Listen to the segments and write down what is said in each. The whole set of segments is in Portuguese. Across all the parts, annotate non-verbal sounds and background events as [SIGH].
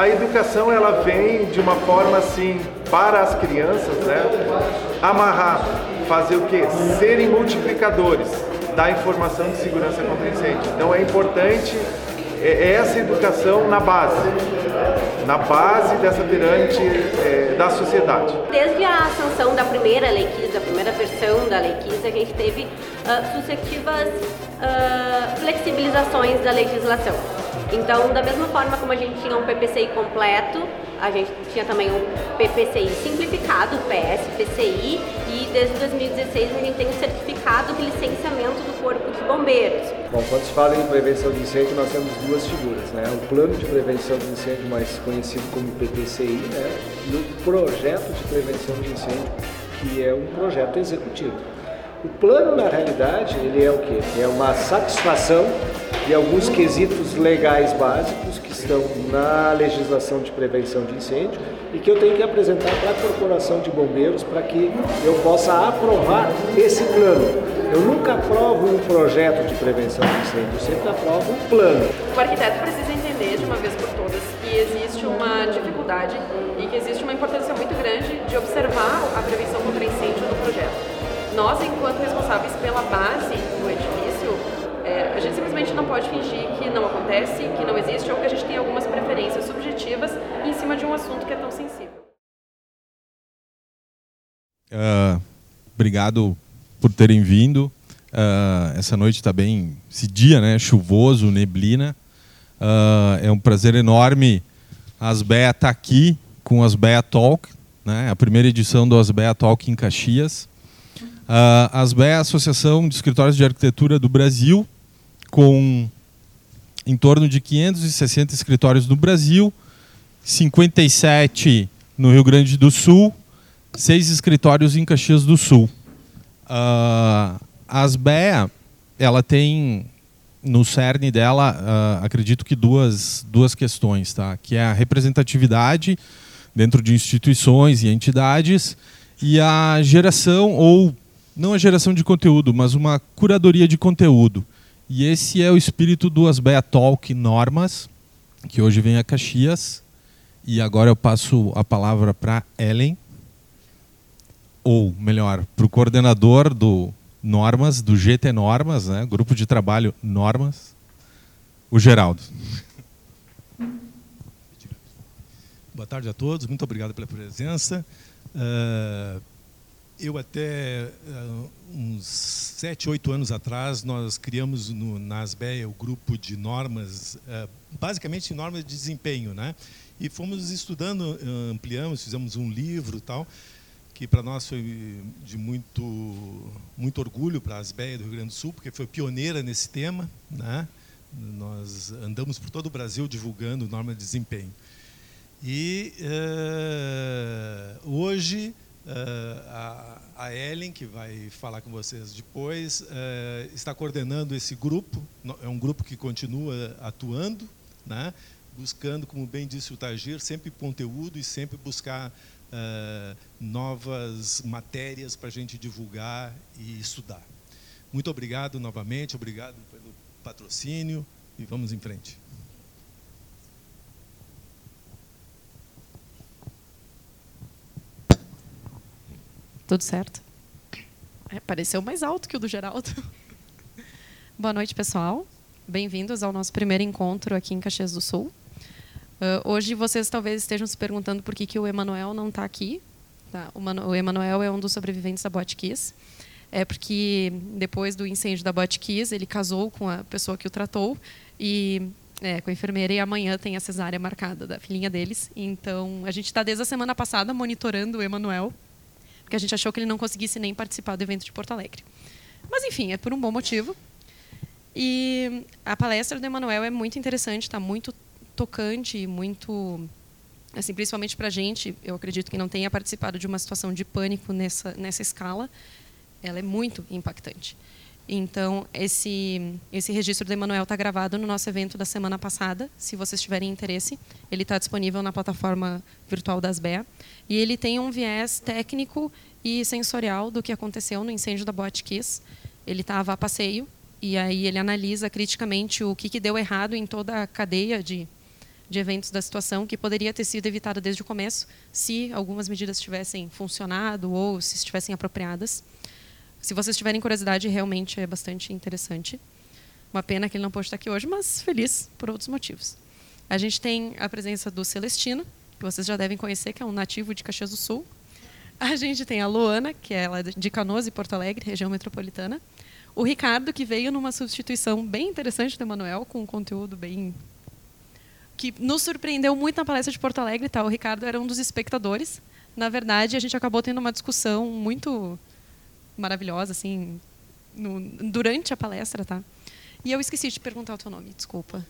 A educação ela vem de uma forma assim para as crianças, né? Amarrar, fazer o quê? Serem multiplicadores da informação de segurança contra incêndio. Então é importante é, é essa educação na base, na base dessa pirâmide é, da sociedade. Desde a sanção da primeira lei KIS, a primeira versão da lei KIS, a gente teve uh, sucessivas uh, flexibilizações da legislação. Então, da mesma forma como a gente tinha um PPCI completo, a gente tinha também um PPCI simplificado, o PSPCI, e desde 2016 a gente tem o certificado de licenciamento do Corpo de Bombeiros. Bom, quando se fala em prevenção de incêndio, nós temos duas figuras, né? O plano de prevenção de incêndio, mais conhecido como PPCI, né? E o projeto de prevenção de incêndio, que é um projeto executivo. O plano, na realidade, ele é o quê? É uma satisfação de alguns quesitos legais básicos que estão na legislação de prevenção de incêndio e que eu tenho que apresentar para a Corporação de Bombeiros para que eu possa aprovar esse plano. Eu nunca aprovo um projeto de prevenção de incêndio, eu sempre aprovo um plano. O arquiteto precisa entender de uma vez por todas que existe uma dificuldade e que existe uma importância muito grande de observar a prevenção contra incêndio. Nós, enquanto responsáveis pela base do edifício, é, a gente simplesmente não pode fingir que não acontece, que não existe ou que a gente tem algumas preferências subjetivas em cima de um assunto que é tão sensível. Uh, obrigado por terem vindo. Uh, essa noite está bem, esse dia, né, chuvoso, neblina. Uh, é um prazer enorme Asbea estar tá aqui com a Asbea Talk, né, a primeira edição do Asbea Talk em Caxias. Uh, a Asbea é a Associação de Escritórios de Arquitetura do Brasil, com em torno de 560 escritórios no Brasil, 57 no Rio Grande do Sul, seis escritórios em Caxias do Sul. Uh, a Asbea, ela tem no cerne dela, uh, acredito que duas, duas questões, tá? que é a representatividade dentro de instituições e entidades e a geração ou não a geração de conteúdo, mas uma curadoria de conteúdo. E esse é o espírito do Asbea Talk Normas, que hoje vem a Caxias. E agora eu passo a palavra para Ellen, ou melhor, para o coordenador do Normas, do GT Normas, né? grupo de trabalho Normas, o Geraldo. Boa tarde a todos, muito obrigado pela presença. Uh, eu até uh, uns sete, oito anos atrás, nós criamos no, na ASBEA o grupo de normas, uh, basicamente normas de desempenho, né? E fomos estudando, uh, ampliamos, fizemos um livro tal, que para nós foi de muito, muito orgulho para a ASBEA do Rio Grande do Sul, porque foi pioneira nesse tema, né? Nós andamos por todo o Brasil divulgando norma de desempenho. E hoje Uh, a, a, Ellen, que vai falar com vocês depois, uh, está coordenando esse grupo. É um grupo que continua atuando, né? buscando, como bem disse o Tagir, sempre conteúdo e sempre buscar uh, novas matérias para a gente divulgar e estudar. Muito obrigado novamente, obrigado pelo patrocínio e vamos em frente. Tudo certo? É, pareceu mais alto que o do Geraldo. [LAUGHS] Boa noite, pessoal. Bem-vindos ao nosso primeiro encontro aqui em Caxias do Sul. Uh, hoje vocês talvez estejam se perguntando por que, que o Emanuel não está aqui. Tá? O Emanuel é um dos sobreviventes da Botkiss. É porque depois do incêndio da Botkiss, ele casou com a pessoa que o tratou e é, com a enfermeira e amanhã tem a cesárea marcada da filhinha deles. Então, a gente está desde a semana passada monitorando o Emanuel porque a gente achou que ele não conseguisse nem participar do evento de Porto Alegre. Mas, enfim, é por um bom motivo. E a palestra do Emanuel é muito interessante, está muito tocante, muito. Assim, principalmente para a gente, eu acredito que não tenha participado de uma situação de pânico nessa, nessa escala, ela é muito impactante. Então, esse, esse registro do Emanuel está gravado no nosso evento da semana passada. Se vocês tiverem interesse, ele está disponível na plataforma virtual das BEA. E ele tem um viés técnico e sensorial do que aconteceu no incêndio da Boate Kiss. Ele estava a passeio e aí ele analisa criticamente o que, que deu errado em toda a cadeia de, de eventos da situação que poderia ter sido evitada desde o começo, se algumas medidas tivessem funcionado ou se estivessem apropriadas. Se vocês tiverem curiosidade, realmente é bastante interessante. Uma pena que ele não pôde estar aqui hoje, mas feliz por outros motivos. A gente tem a presença do Celestino, que vocês já devem conhecer, que é um nativo de Caxias do Sul. A gente tem a Luana, que é ela de Canoas e Porto Alegre, região metropolitana. O Ricardo, que veio numa substituição bem interessante do Emanuel, com um conteúdo bem que nos surpreendeu muito na palestra de Porto Alegre. Tá? O Ricardo era um dos espectadores. Na verdade, a gente acabou tendo uma discussão muito maravilhosa, assim, no, durante a palestra, tá? E eu esqueci de perguntar o teu nome, desculpa.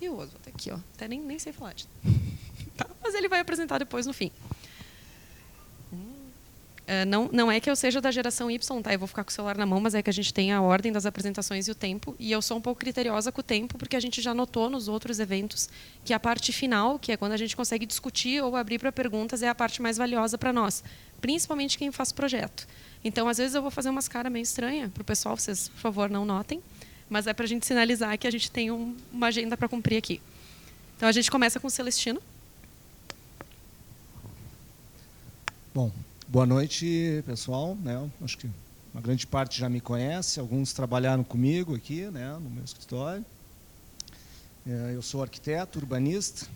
E o Oswald aqui, ó. Até nem, nem sei falar. De... [LAUGHS] tá? Mas ele vai apresentar depois no fim. Uh, não, não é que eu seja da geração Y, tá? Eu vou ficar com o celular na mão, mas é que a gente tem a ordem das apresentações e o tempo. E eu sou um pouco criteriosa com o tempo, porque a gente já notou nos outros eventos que a parte final, que é quando a gente consegue discutir ou abrir para perguntas, é a parte mais valiosa para nós, principalmente quem faz projeto. Então, às vezes, eu vou fazer umas caras meio estranhas para o pessoal, vocês, por favor, não notem, mas é para a gente sinalizar que a gente tem um, uma agenda para cumprir aqui. Então, a gente começa com o Celestino. Bom, Boa noite, pessoal. Né? Acho que uma grande parte já me conhece, alguns trabalharam comigo aqui né, no meu escritório. É, eu sou arquiteto, urbanista,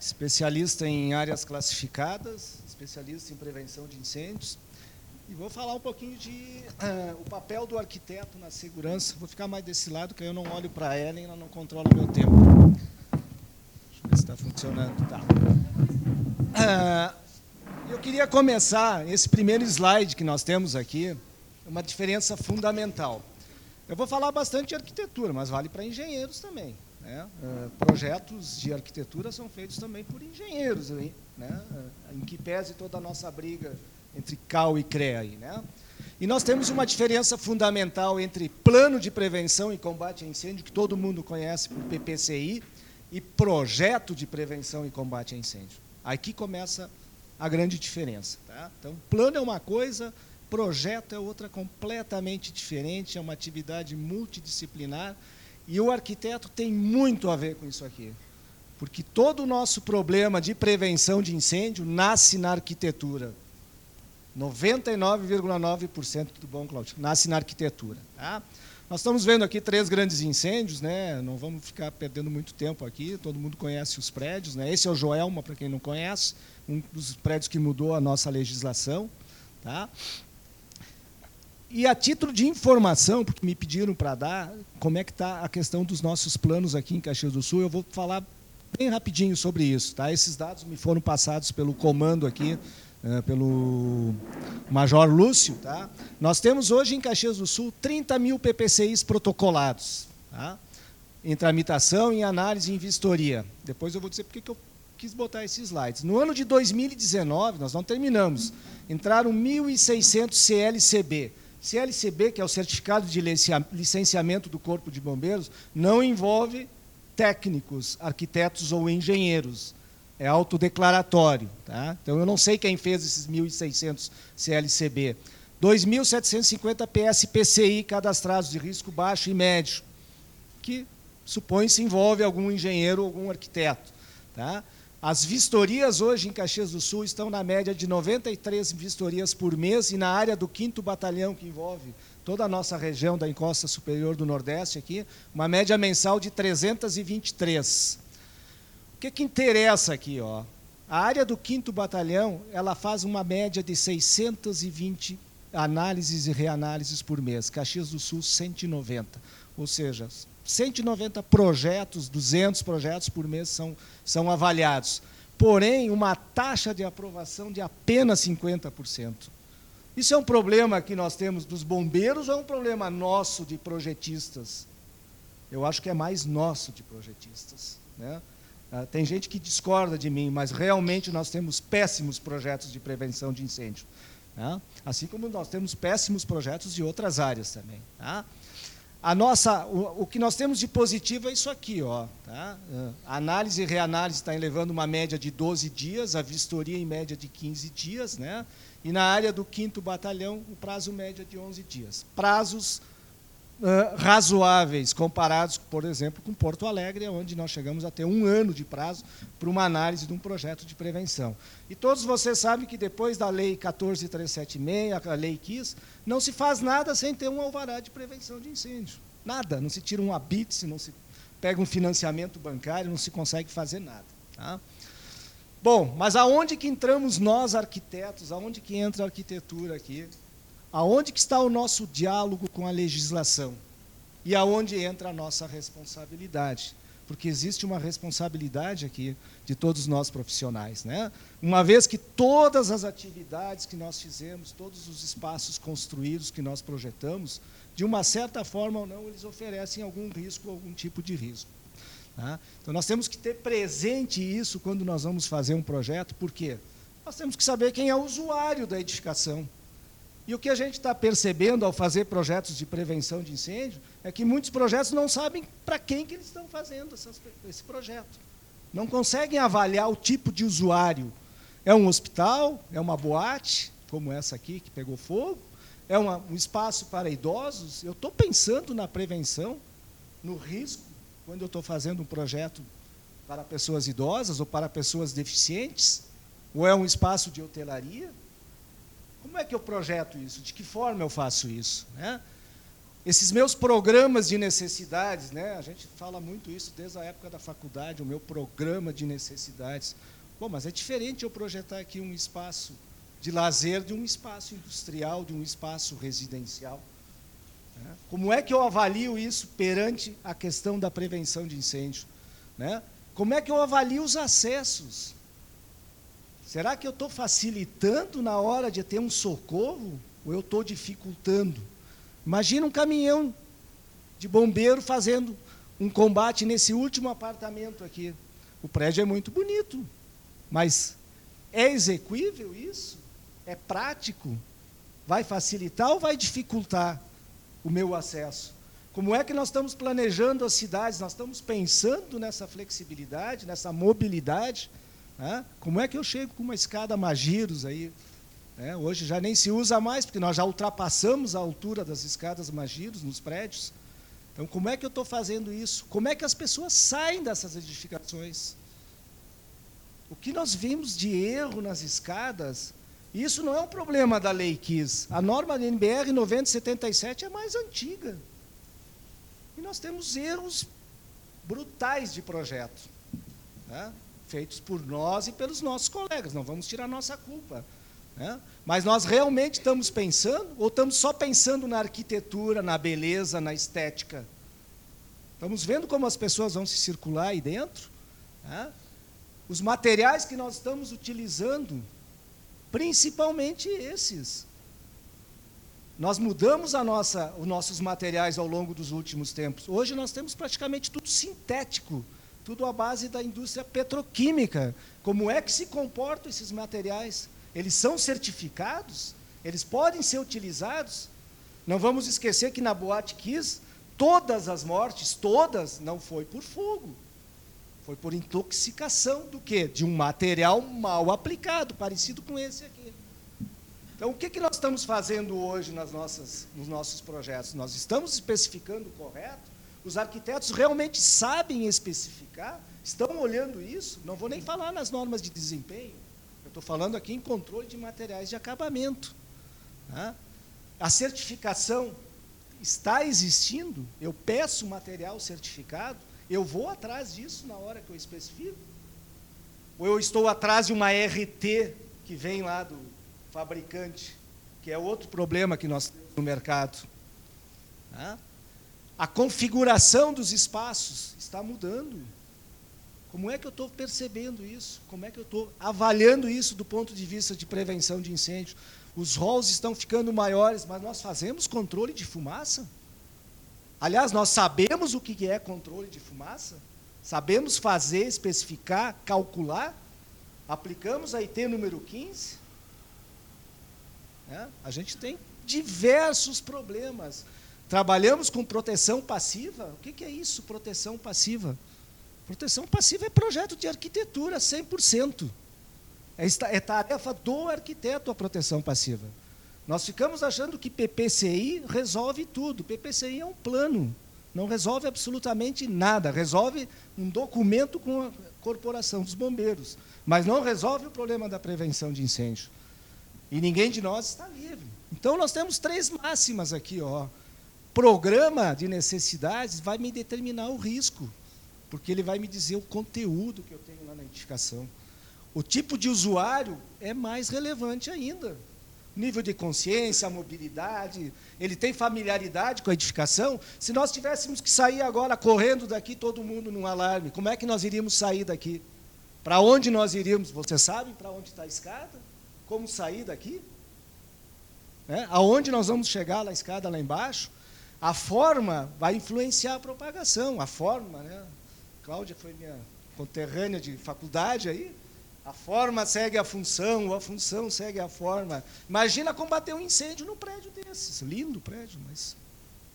especialista em áreas classificadas, especialista em prevenção de incêndios. E vou falar um pouquinho de uh, o papel do arquiteto na segurança. Vou ficar mais desse lado, que eu não olho para a Ellen, ela não controla o meu tempo. Deixa eu ver se está funcionando. Tá. Uh, eu queria começar esse primeiro slide que nós temos aqui, uma diferença fundamental. Eu vou falar bastante de arquitetura, mas vale para engenheiros também. Né? Uh, projetos de arquitetura são feitos também por engenheiros, né? Em que pese toda a nossa briga entre CAL e CREA. Aí, né? E nós temos uma diferença fundamental entre plano de prevenção e combate a incêndio, que todo mundo conhece por PPCI, e projeto de prevenção e combate a incêndio. Aqui começa a grande diferença. Tá? Então, plano é uma coisa, projeto é outra completamente diferente, é uma atividade multidisciplinar, e o arquiteto tem muito a ver com isso aqui. Porque todo o nosso problema de prevenção de incêndio nasce na arquitetura. 99,9% do bom, Cláudio, nasce na arquitetura. Tá? Nós estamos vendo aqui três grandes incêndios, né? não vamos ficar perdendo muito tempo aqui, todo mundo conhece os prédios. Né? Esse é o Joelma, para quem não conhece um dos prédios que mudou a nossa legislação. Tá? E a título de informação, porque me pediram para dar, como é que está a questão dos nossos planos aqui em Caxias do Sul, eu vou falar bem rapidinho sobre isso. Tá? Esses dados me foram passados pelo comando aqui, é, pelo Major Lúcio. Tá? Nós temos hoje em Caxias do Sul 30 mil PPCIs protocolados, tá? em tramitação, em análise e em vistoria. Depois eu vou dizer porque que eu quis botar esses slides. No ano de 2019, nós não terminamos, entraram 1.600 CLCB. CLCB, que é o Certificado de Licenciamento do Corpo de Bombeiros, não envolve técnicos, arquitetos ou engenheiros. É autodeclaratório. Tá? Então, eu não sei quem fez esses 1.600 CLCB. 2.750 PSPCI cadastrados de risco baixo e médio, que supõe-se envolve algum engenheiro ou algum arquiteto. Tá? As vistorias hoje em Caxias do Sul estão na média de 93 vistorias por mês e na área do 5 Batalhão, que envolve toda a nossa região da encosta superior do Nordeste aqui, uma média mensal de 323. O que, que interessa aqui? Ó? A área do 5 Batalhão ela faz uma média de 620 análises e reanálises por mês. Caxias do Sul, 190. Ou seja, 190 projetos, 200 projetos por mês são, são avaliados. Porém, uma taxa de aprovação de apenas 50%. Isso é um problema que nós temos dos bombeiros ou é um problema nosso de projetistas? Eu acho que é mais nosso de projetistas. Né? Ah, tem gente que discorda de mim, mas realmente nós temos péssimos projetos de prevenção de incêndio. Né? Assim como nós temos péssimos projetos de outras áreas também. Tá? A nossa, o, o, que nós temos de positivo é isso aqui. Ó, tá? A análise e reanálise está elevando uma média de 12 dias, a vistoria em média de 15 dias, né? e na área do 5 Batalhão, o prazo médio é de 11 dias. Prazos razoáveis, comparados, por exemplo, com Porto Alegre, onde nós chegamos a ter um ano de prazo para uma análise de um projeto de prevenção. E todos vocês sabem que depois da Lei 14376, a Lei KIS, não se faz nada sem ter um alvará de prevenção de incêndio. Nada, não se tira um habite, não se pega um financiamento bancário, não se consegue fazer nada. Tá? Bom, mas aonde que entramos nós, arquitetos? Aonde que entra a arquitetura aqui? Aonde que está o nosso diálogo com a legislação? E aonde entra a nossa responsabilidade? Porque existe uma responsabilidade aqui de todos nós profissionais. Né? Uma vez que todas as atividades que nós fizemos, todos os espaços construídos que nós projetamos, de uma certa forma ou não, eles oferecem algum risco, algum tipo de risco. Tá? Então, nós temos que ter presente isso quando nós vamos fazer um projeto, por quê? Nós temos que saber quem é o usuário da edificação. E o que a gente está percebendo ao fazer projetos de prevenção de incêndio é que muitos projetos não sabem para quem que eles estão fazendo essas, esse projeto. Não conseguem avaliar o tipo de usuário. É um hospital? É uma boate, como essa aqui que pegou fogo? É uma, um espaço para idosos? Eu estou pensando na prevenção, no risco, quando eu estou fazendo um projeto para pessoas idosas ou para pessoas deficientes? Ou é um espaço de hotelaria? Como é que eu projeto isso? De que forma eu faço isso? Né? Esses meus programas de necessidades, né? a gente fala muito isso desde a época da faculdade, o meu programa de necessidades. Bom, mas é diferente eu projetar aqui um espaço de lazer de um espaço industrial, de um espaço residencial. Né? Como é que eu avalio isso perante a questão da prevenção de incêndio? Né? Como é que eu avalio os acessos? Será que eu estou facilitando na hora de ter um socorro ou eu estou dificultando? Imagina um caminhão de bombeiro fazendo um combate nesse último apartamento aqui. O prédio é muito bonito, mas é execuível isso? É prático? Vai facilitar ou vai dificultar o meu acesso? Como é que nós estamos planejando as cidades? Nós estamos pensando nessa flexibilidade, nessa mobilidade? Né? Como é que eu chego com uma escada Magiros aí? Né? Hoje já nem se usa mais, porque nós já ultrapassamos a altura das escadas Magiros nos prédios. Então, como é que eu estou fazendo isso? Como é que as pessoas saem dessas edificações? O que nós vimos de erro nas escadas, isso não é um problema da lei KIS. A norma da NBR 9077 é mais antiga. E nós temos erros brutais de projeto. Né? Feitos por nós e pelos nossos colegas, não vamos tirar nossa culpa. Né? Mas nós realmente estamos pensando, ou estamos só pensando na arquitetura, na beleza, na estética? Estamos vendo como as pessoas vão se circular aí dentro? Né? Os materiais que nós estamos utilizando, principalmente esses. Nós mudamos a nossa, os nossos materiais ao longo dos últimos tempos. Hoje nós temos praticamente tudo sintético tudo à base da indústria petroquímica. Como é que se comportam esses materiais? Eles são certificados? Eles podem ser utilizados? Não vamos esquecer que na Boate Kiss, todas as mortes, todas, não foi por fogo. Foi por intoxicação do quê? De um material mal aplicado, parecido com esse aqui. Então, o que, que nós estamos fazendo hoje nas nossas, nos nossos projetos? Nós estamos especificando correto? Os arquitetos realmente sabem especificar, estão olhando isso. Não vou nem falar nas normas de desempenho. Eu estou falando aqui em controle de materiais de acabamento. Né? A certificação está existindo. Eu peço material certificado. Eu vou atrás disso na hora que eu especifico. Ou eu estou atrás de uma RT que vem lá do fabricante, que é outro problema que nós temos no mercado. Né? A configuração dos espaços está mudando. Como é que eu estou percebendo isso? Como é que eu estou avaliando isso do ponto de vista de prevenção de incêndio? Os halls estão ficando maiores, mas nós fazemos controle de fumaça? Aliás, nós sabemos o que é controle de fumaça? Sabemos fazer, especificar, calcular? Aplicamos a IT número 15? É, a gente tem diversos problemas. Trabalhamos com proteção passiva. O que é isso, proteção passiva? Proteção passiva é projeto de arquitetura 100%. É, é tarefa do arquiteto a proteção passiva. Nós ficamos achando que PPCI resolve tudo. PPCI é um plano, não resolve absolutamente nada. Resolve um documento com a corporação dos bombeiros, mas não resolve o problema da prevenção de incêndio. E ninguém de nós está livre. Então nós temos três máximas aqui, ó. Programa de necessidades vai me determinar o risco, porque ele vai me dizer o conteúdo que eu tenho lá na edificação. O tipo de usuário é mais relevante ainda nível de consciência, mobilidade, ele tem familiaridade com a edificação. Se nós tivéssemos que sair agora correndo daqui, todo mundo num alarme, como é que nós iríamos sair daqui? Para onde nós iríamos? Vocês sabem para onde está a escada? Como sair daqui? É? Aonde nós vamos chegar na escada lá embaixo? A forma vai influenciar a propagação. A forma, né? Cláudia foi minha conterrânea de faculdade aí. A forma segue a função, a função segue a forma. Imagina combater um incêndio num prédio desses. Lindo prédio, mas.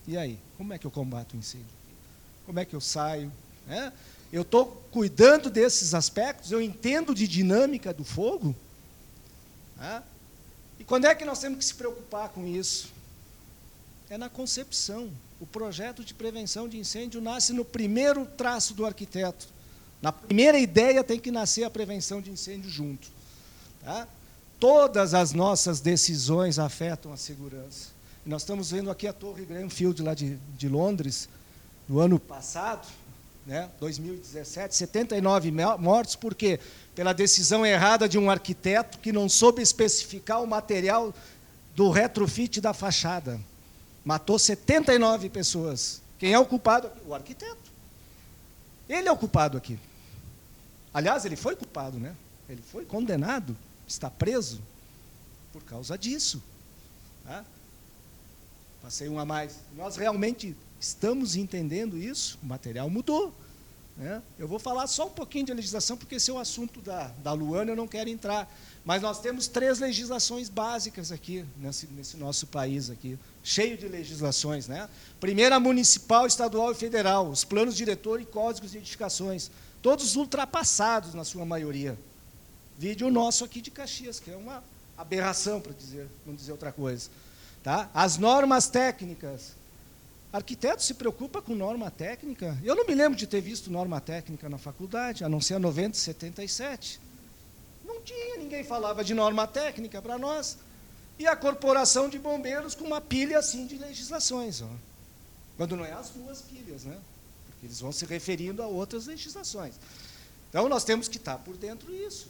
E aí? Como é que eu combato o um incêndio? Como é que eu saio? É? Eu estou cuidando desses aspectos, eu entendo de dinâmica do fogo. É? E quando é que nós temos que se preocupar com isso? É na concepção. O projeto de prevenção de incêndio nasce no primeiro traço do arquiteto na primeira ideia tem que nascer a prevenção de incêndio junto. Tá? Todas as nossas decisões afetam a segurança. E nós estamos vendo aqui a Torre Grenfell lá de, de Londres, no ano passado, né, 2017, 79 mortos, por quê? Pela decisão errada de um arquiteto que não soube especificar o material do retrofit da fachada. Matou 79 pessoas. Quem é o culpado? O arquiteto. Ele é o culpado aqui. Aliás, ele foi culpado, né? Ele foi condenado, está preso por causa disso. Tá? Passei um a mais. Nós realmente estamos entendendo isso, o material mudou. Né? Eu vou falar só um pouquinho de legislação, porque esse é o assunto da, da Luana, eu não quero entrar. Mas nós temos três legislações básicas aqui, nesse, nesse nosso país aqui, cheio de legislações. Né? Primeira, municipal, estadual e federal, os planos diretor e códigos de edificações todos ultrapassados na sua maioria. Vídeo nosso aqui de Caxias, que é uma aberração, para dizer, não dizer outra coisa. Tá? As normas técnicas. Arquiteto se preocupa com norma técnica? Eu não me lembro de ter visto norma técnica na faculdade, a não ser a 90 e 77. Não tinha, ninguém falava de norma técnica para nós. E a corporação de bombeiros com uma pilha assim de legislações. Ó. Quando não é as duas pilhas, né? Eles vão se referindo a outras legislações. Então, nós temos que estar por dentro disso.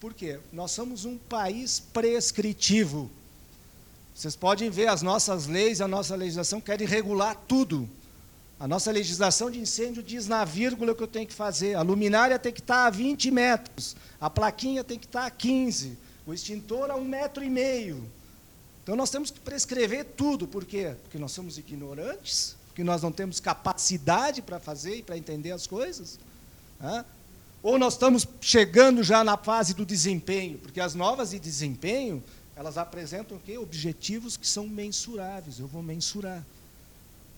Por quê? Nós somos um país prescritivo. Vocês podem ver as nossas leis, a nossa legislação querem regular tudo. A nossa legislação de incêndio diz na vírgula o que eu tenho que fazer. A luminária tem que estar a 20 metros, a plaquinha tem que estar a 15, o extintor a um metro e meio. Então nós temos que prescrever tudo. Por quê? Porque nós somos ignorantes, porque nós não temos capacidade para fazer e para entender as coisas? Ou nós estamos chegando já na fase do desempenho, porque as novas de desempenho, elas apresentam o quê? objetivos que são mensuráveis, eu vou mensurar.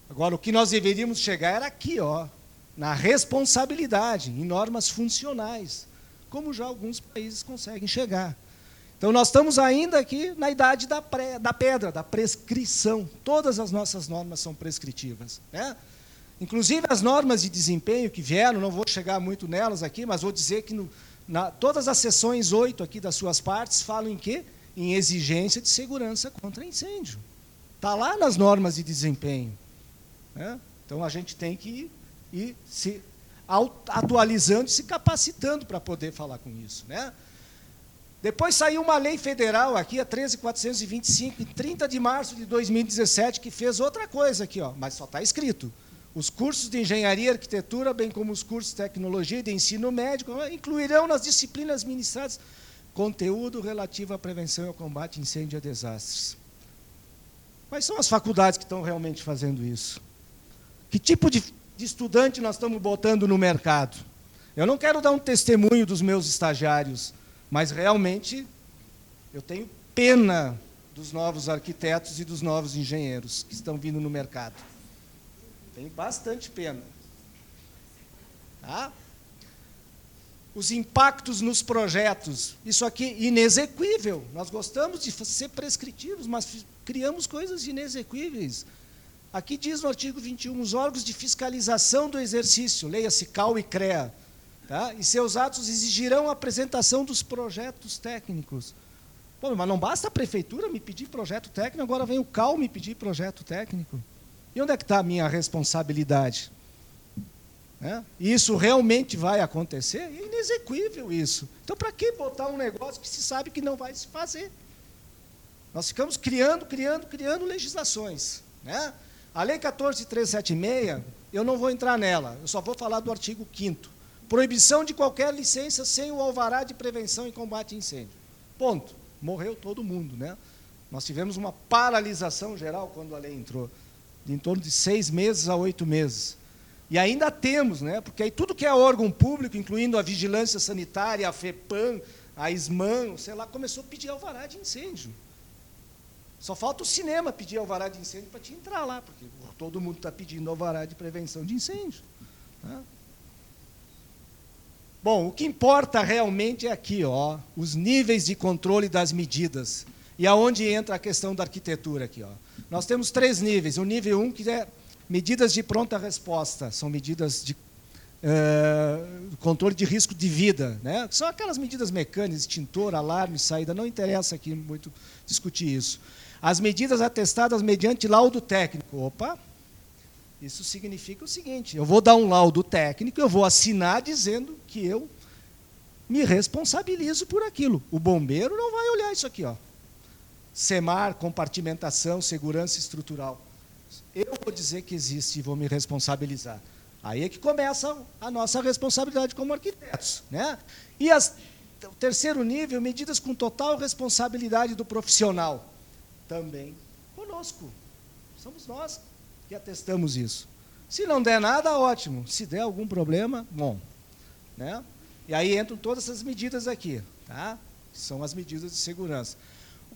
Agora, o que nós deveríamos chegar era aqui, ó, na responsabilidade, em normas funcionais, como já alguns países conseguem chegar. Então, nós estamos ainda aqui na idade da, pré, da pedra, da prescrição. Todas as nossas normas são prescritivas. Né? Inclusive, as normas de desempenho que vieram, não vou chegar muito nelas aqui, mas vou dizer que no, na, todas as sessões 8 aqui das suas partes falam em quê? Em exigência de segurança contra incêndio. Está lá nas normas de desempenho. Né? Então, a gente tem que ir, ir se atualizando e se capacitando para poder falar com isso. Né? Depois saiu uma lei federal aqui, a 13425, em 30 de março de 2017, que fez outra coisa aqui, ó, mas só está escrito. Os cursos de engenharia e arquitetura, bem como os cursos de tecnologia e de ensino médico, incluirão nas disciplinas ministradas conteúdo relativo à prevenção e ao combate a incêndio e a desastres. Quais são as faculdades que estão realmente fazendo isso? Que tipo de, de estudante nós estamos botando no mercado? Eu não quero dar um testemunho dos meus estagiários, mas realmente eu tenho pena dos novos arquitetos e dos novos engenheiros que estão vindo no mercado. Tenho bastante pena. Tá? Os impactos nos projetos. Isso aqui inexequível. Nós gostamos de ser prescritivos, mas criamos coisas inexequíveis. Aqui diz no artigo 21, os órgãos de fiscalização do exercício, leia-se CAL e CREA, tá? e seus atos exigirão a apresentação dos projetos técnicos. Pô, mas não basta a prefeitura me pedir projeto técnico, agora vem o CAL me pedir projeto técnico. E onde é que está a minha responsabilidade? É? Isso realmente vai acontecer? É inexequível isso. Então, para que botar um negócio que se sabe que não vai se fazer? Nós ficamos criando, criando, criando legislações. Né? A Lei 14376, eu não vou entrar nela, eu só vou falar do artigo 5 Proibição de qualquer licença sem o alvará de prevenção e combate a incêndio. Ponto. Morreu todo mundo. Né? Nós tivemos uma paralisação geral quando a lei entrou, de em torno de seis meses a oito meses. E ainda temos, né? porque aí tudo que é órgão público, incluindo a vigilância sanitária, a FEPAM, a SMAN, sei lá, começou a pedir alvará de incêndio. Só falta o cinema pedir alvará de incêndio para te entrar lá, porque todo mundo está pedindo alvará de prevenção de incêndio. Né? Bom, o que importa realmente é aqui, ó, os níveis de controle das medidas. E aonde entra a questão da arquitetura aqui, ó. Nós temos três níveis. O nível 1, um, que é medidas de pronta resposta, são medidas de uh, controle de risco de vida. Né? São aquelas medidas mecânicas, extintor, alarme, saída, não interessa aqui muito discutir isso. As medidas atestadas mediante laudo técnico. Opa, isso significa o seguinte: eu vou dar um laudo técnico, eu vou assinar dizendo que eu me responsabilizo por aquilo. O bombeiro não vai olhar isso aqui, ó. SEMAR, compartimentação, segurança estrutural. Eu vou dizer que existe e vou me responsabilizar. Aí é que começa a nossa responsabilidade como arquitetos. Né? E as, o terceiro nível, medidas com total responsabilidade do profissional. Também conosco. Somos nós que atestamos isso. Se não der nada, ótimo. Se der algum problema, bom. Né? E aí entram todas essas medidas aqui, tá? são as medidas de segurança.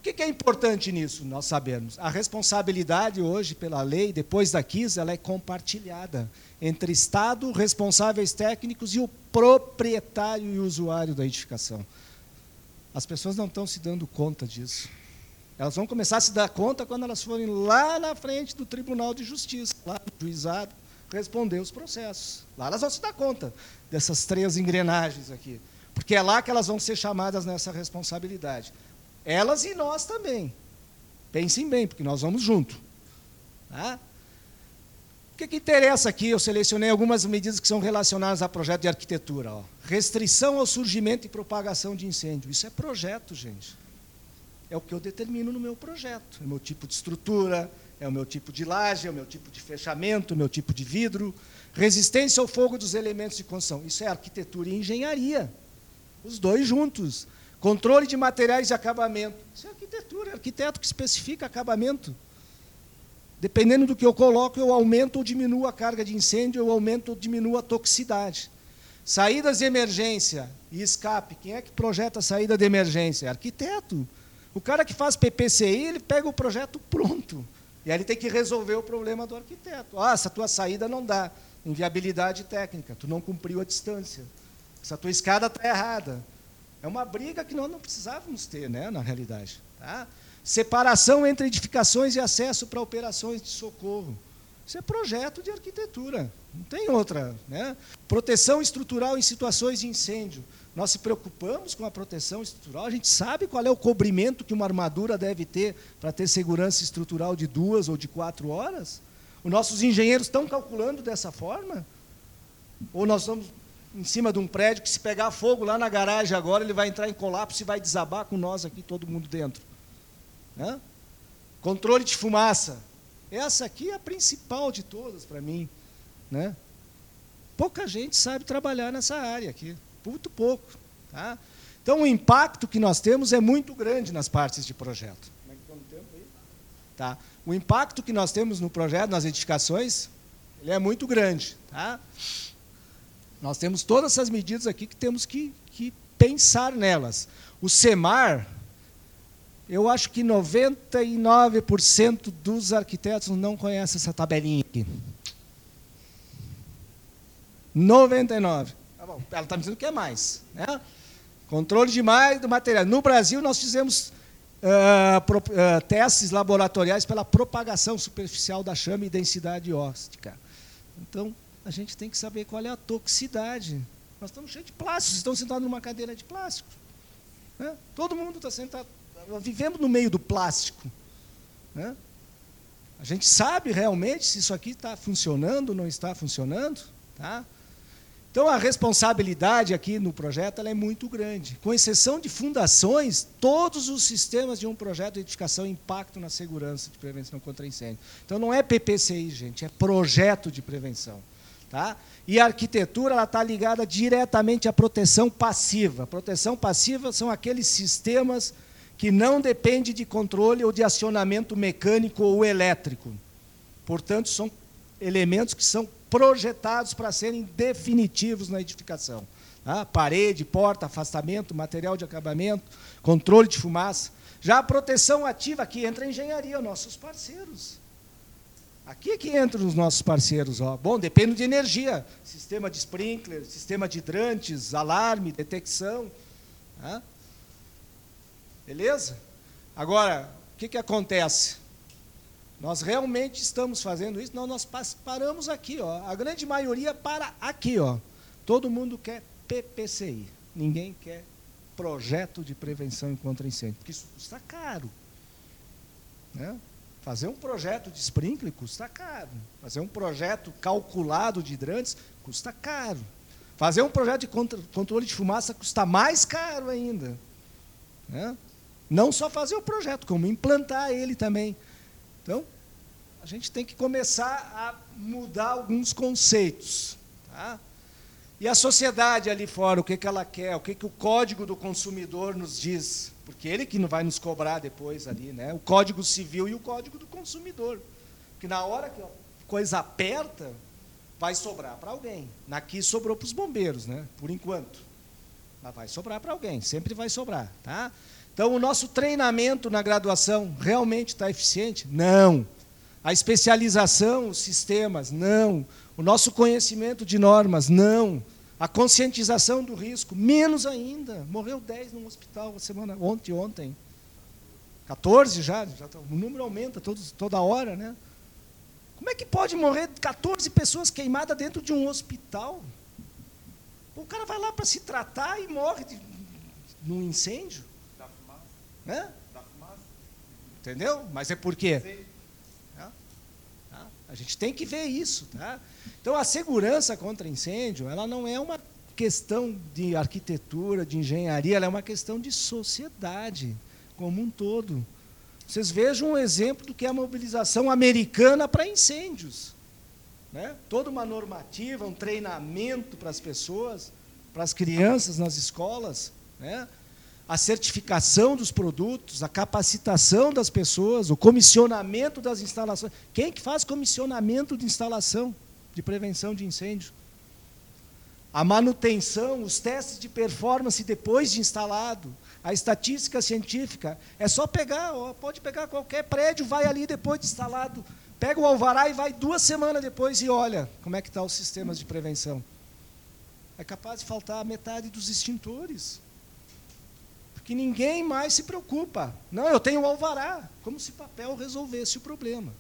O que é importante nisso, nós sabemos? A responsabilidade hoje, pela lei, depois da KIS, ela é compartilhada entre Estado, responsáveis técnicos e o proprietário e usuário da edificação. As pessoas não estão se dando conta disso. Elas vão começar a se dar conta quando elas forem lá na frente do Tribunal de Justiça, lá no juizado, responder os processos. Lá elas vão se dar conta dessas três engrenagens aqui. Porque é lá que elas vão ser chamadas nessa responsabilidade. Elas e nós também. Pensem bem, porque nós vamos junto. Tá? O que, que interessa aqui? Eu selecionei algumas medidas que são relacionadas a projeto de arquitetura. Ó. Restrição ao surgimento e propagação de incêndio. Isso é projeto, gente. É o que eu determino no meu projeto. É o meu tipo de estrutura, é o meu tipo de laje, é o meu tipo de fechamento, é o meu tipo de vidro. Resistência ao fogo dos elementos de construção. Isso é arquitetura e engenharia. Os dois juntos. Controle de materiais de acabamento. Isso é arquitetura, arquiteto que especifica acabamento. Dependendo do que eu coloco, eu aumento ou diminuo a carga de incêndio, eu aumento ou diminuo a toxicidade. Saídas de emergência e escape. Quem é que projeta a saída de emergência? Arquiteto. O cara que faz PPCI, ele pega o projeto pronto. E aí ele tem que resolver o problema do arquiteto. Ah, essa tua saída não dá. Inviabilidade técnica, tu não cumpriu a distância. Essa tua escada está errada. É uma briga que nós não precisávamos ter, né, na realidade. Tá? Separação entre edificações e acesso para operações de socorro. Isso é projeto de arquitetura, não tem outra. Né? Proteção estrutural em situações de incêndio. Nós se preocupamos com a proteção estrutural, a gente sabe qual é o cobrimento que uma armadura deve ter para ter segurança estrutural de duas ou de quatro horas? Os nossos engenheiros estão calculando dessa forma? Ou nós vamos em cima de um prédio que se pegar fogo lá na garagem agora, ele vai entrar em colapso e vai desabar com nós aqui, todo mundo dentro. Né? Controle de fumaça. Essa aqui é a principal de todas para mim. Né? Pouca gente sabe trabalhar nessa área aqui. Muito pouco. Tá? Então, o impacto que nós temos é muito grande nas partes de projeto. Como é que está no tempo aí? Tá. O impacto que nós temos no projeto, nas edificações, ele é muito grande. Tá? Nós temos todas essas medidas aqui que temos que, que pensar nelas. O SEMAR, eu acho que 99% dos arquitetos não conhecem essa tabelinha aqui. 99. ela está me dizendo que é mais. Né? Controle de mais do material. No Brasil, nós fizemos uh, pro, uh, testes laboratoriais pela propagação superficial da chama e densidade óstica. Então, a gente tem que saber qual é a toxicidade. Nós estamos cheios de plástico, vocês estão sentados numa cadeira de plástico. Né? Todo mundo está sentado. Vivemos no meio do plástico. Né? A gente sabe realmente se isso aqui está funcionando ou não está funcionando. Tá? Então, a responsabilidade aqui no projeto é muito grande. Com exceção de fundações, todos os sistemas de um projeto de edificação impactam na segurança de prevenção contra incêndio. Então, não é PPCI, gente, é projeto de prevenção. Tá? E a arquitetura está ligada diretamente à proteção passiva. Proteção passiva são aqueles sistemas que não dependem de controle ou de acionamento mecânico ou elétrico. Portanto, são elementos que são projetados para serem definitivos na edificação. Tá? Parede, porta, afastamento, material de acabamento, controle de fumaça. Já a proteção ativa, aqui entra a engenharia, nossos parceiros. Aqui é que entram os nossos parceiros. Ó. Bom, depende de energia. Sistema de sprinkler, sistema de hidrantes, alarme, detecção. Tá? Beleza? Agora, o que, que acontece? Nós realmente estamos fazendo isso, não, nós paramos aqui, ó. A grande maioria para aqui, ó. Todo mundo quer PPCI. Ninguém quer projeto de prevenção contra incêndio, porque isso custa caro. Né? Fazer um projeto de sprinkler custa caro. Fazer um projeto calculado de hidrantes custa caro. Fazer um projeto de controle de fumaça custa mais caro ainda. Né? Não só fazer o projeto, como implantar ele também. Então, a gente tem que começar a mudar alguns conceitos. Tá? E a sociedade ali fora, o que, que ela quer, o que, que o código do consumidor nos diz? Porque ele que não vai nos cobrar depois ali, né? O código civil e o código do consumidor. Que na hora que a coisa aperta, vai sobrar para alguém. Aqui sobrou para os bombeiros, né? Por enquanto. Mas vai sobrar para alguém, sempre vai sobrar. Tá? Então, o nosso treinamento na graduação realmente está eficiente? Não. A especialização, os sistemas? Não. O nosso conhecimento de normas? Não. A conscientização do risco? Menos ainda. Morreu 10 no hospital semana, ontem, ontem. 14 já, já tá, o número aumenta todos, toda hora, né? Como é que pode morrer 14 pessoas queimadas dentro de um hospital? O cara vai lá para se tratar e morre de, num incêndio. Hã? Da fumaça. Entendeu? Mas é por quê? Tá? A gente tem que ver isso. Tá? Então, a segurança contra incêndio, ela não é uma questão de arquitetura, de engenharia, ela é uma questão de sociedade como um todo. Vocês vejam um exemplo do que é a mobilização americana para incêndios. Né? Toda uma normativa, um treinamento para as pessoas, para as crianças nas escolas. Né? a certificação dos produtos, a capacitação das pessoas, o comissionamento das instalações. Quem que faz comissionamento de instalação de prevenção de incêndio? A manutenção, os testes de performance depois de instalado, a estatística científica, é só pegar, pode pegar qualquer prédio, vai ali depois de instalado, pega o alvará e vai duas semanas depois e olha como é que estão tá os sistemas de prevenção. É capaz de faltar metade dos extintores que ninguém mais se preocupa. Não, eu tenho o alvará, como se papel resolvesse o problema.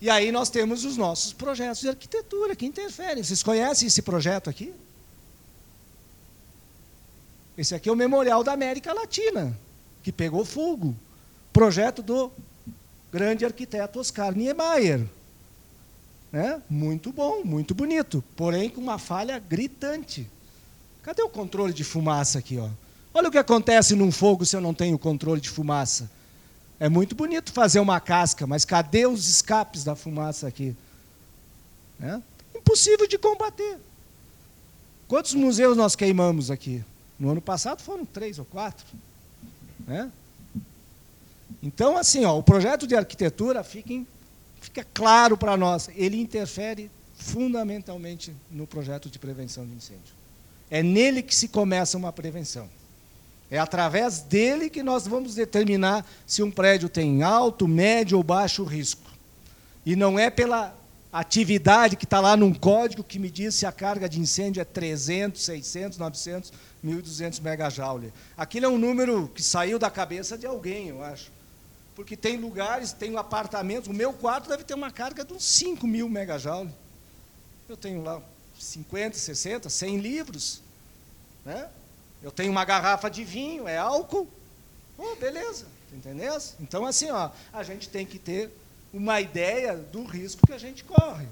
E aí nós temos os nossos projetos de arquitetura que interferem. Vocês conhecem esse projeto aqui? Esse aqui é o Memorial da América Latina, que pegou fogo. Projeto do grande arquiteto Oscar Niemeyer. Né? Muito bom, muito bonito, porém com uma falha gritante. Cadê o controle de fumaça aqui? Ó? Olha o que acontece num fogo se eu não tenho controle de fumaça. É muito bonito fazer uma casca, mas cadê os escapes da fumaça aqui? É? Impossível de combater. Quantos museus nós queimamos aqui? No ano passado foram três ou quatro. Né? Então, assim, ó, o projeto de arquitetura fica, fica claro para nós, ele interfere fundamentalmente no projeto de prevenção de incêndio. É nele que se começa uma prevenção. É através dele que nós vamos determinar se um prédio tem alto, médio ou baixo risco. E não é pela atividade que está lá num código que me diz se a carga de incêndio é 300, 600, 900, 1.200 megajoule. Aquilo é um número que saiu da cabeça de alguém, eu acho. Porque tem lugares, tem apartamentos. O meu quarto deve ter uma carga de uns 5 mil megajoule. Eu tenho lá 50, 60, 100 livros. Né? Eu tenho uma garrafa de vinho, é álcool. Oh, beleza, entendeu? Então, assim, ó, a gente tem que ter uma ideia do risco que a gente corre.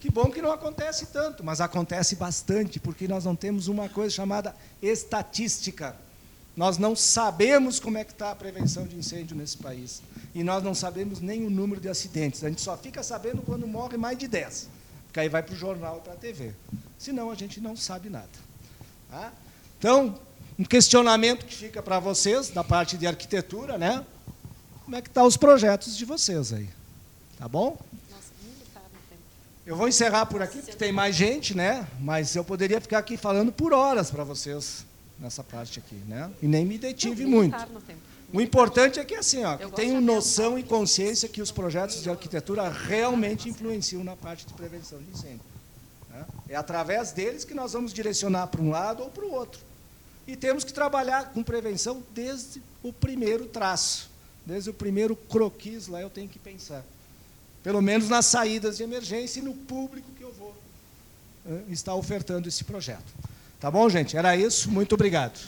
Que bom que não acontece tanto, mas acontece bastante, porque nós não temos uma coisa chamada estatística. Nós não sabemos como é que está a prevenção de incêndio nesse país. E nós não sabemos nem o número de acidentes. A gente só fica sabendo quando morre mais de 10. Porque aí vai para o jornal para a TV. Senão a gente não sabe nada. Tá? Então, um questionamento que fica para vocês, da parte de arquitetura, né? Como é que estão tá os projetos de vocês aí? Tá bom? Eu vou encerrar por aqui, porque tem mais gente, né? Mas eu poderia ficar aqui falando por horas para vocês nessa parte aqui, né? E nem me detive muito. O importante é que assim, ó, que tenham noção e consciência que os projetos de arquitetura realmente influenciam na parte de prevenção de incêndio. Né? É através deles que nós vamos direcionar para um lado ou para o outro. E temos que trabalhar com prevenção desde o primeiro traço, desde o primeiro croquis lá eu tenho que pensar pelo menos nas saídas de emergência e no público que eu vou uh, estar ofertando esse projeto. Tá bom, gente? Era isso. Muito obrigado.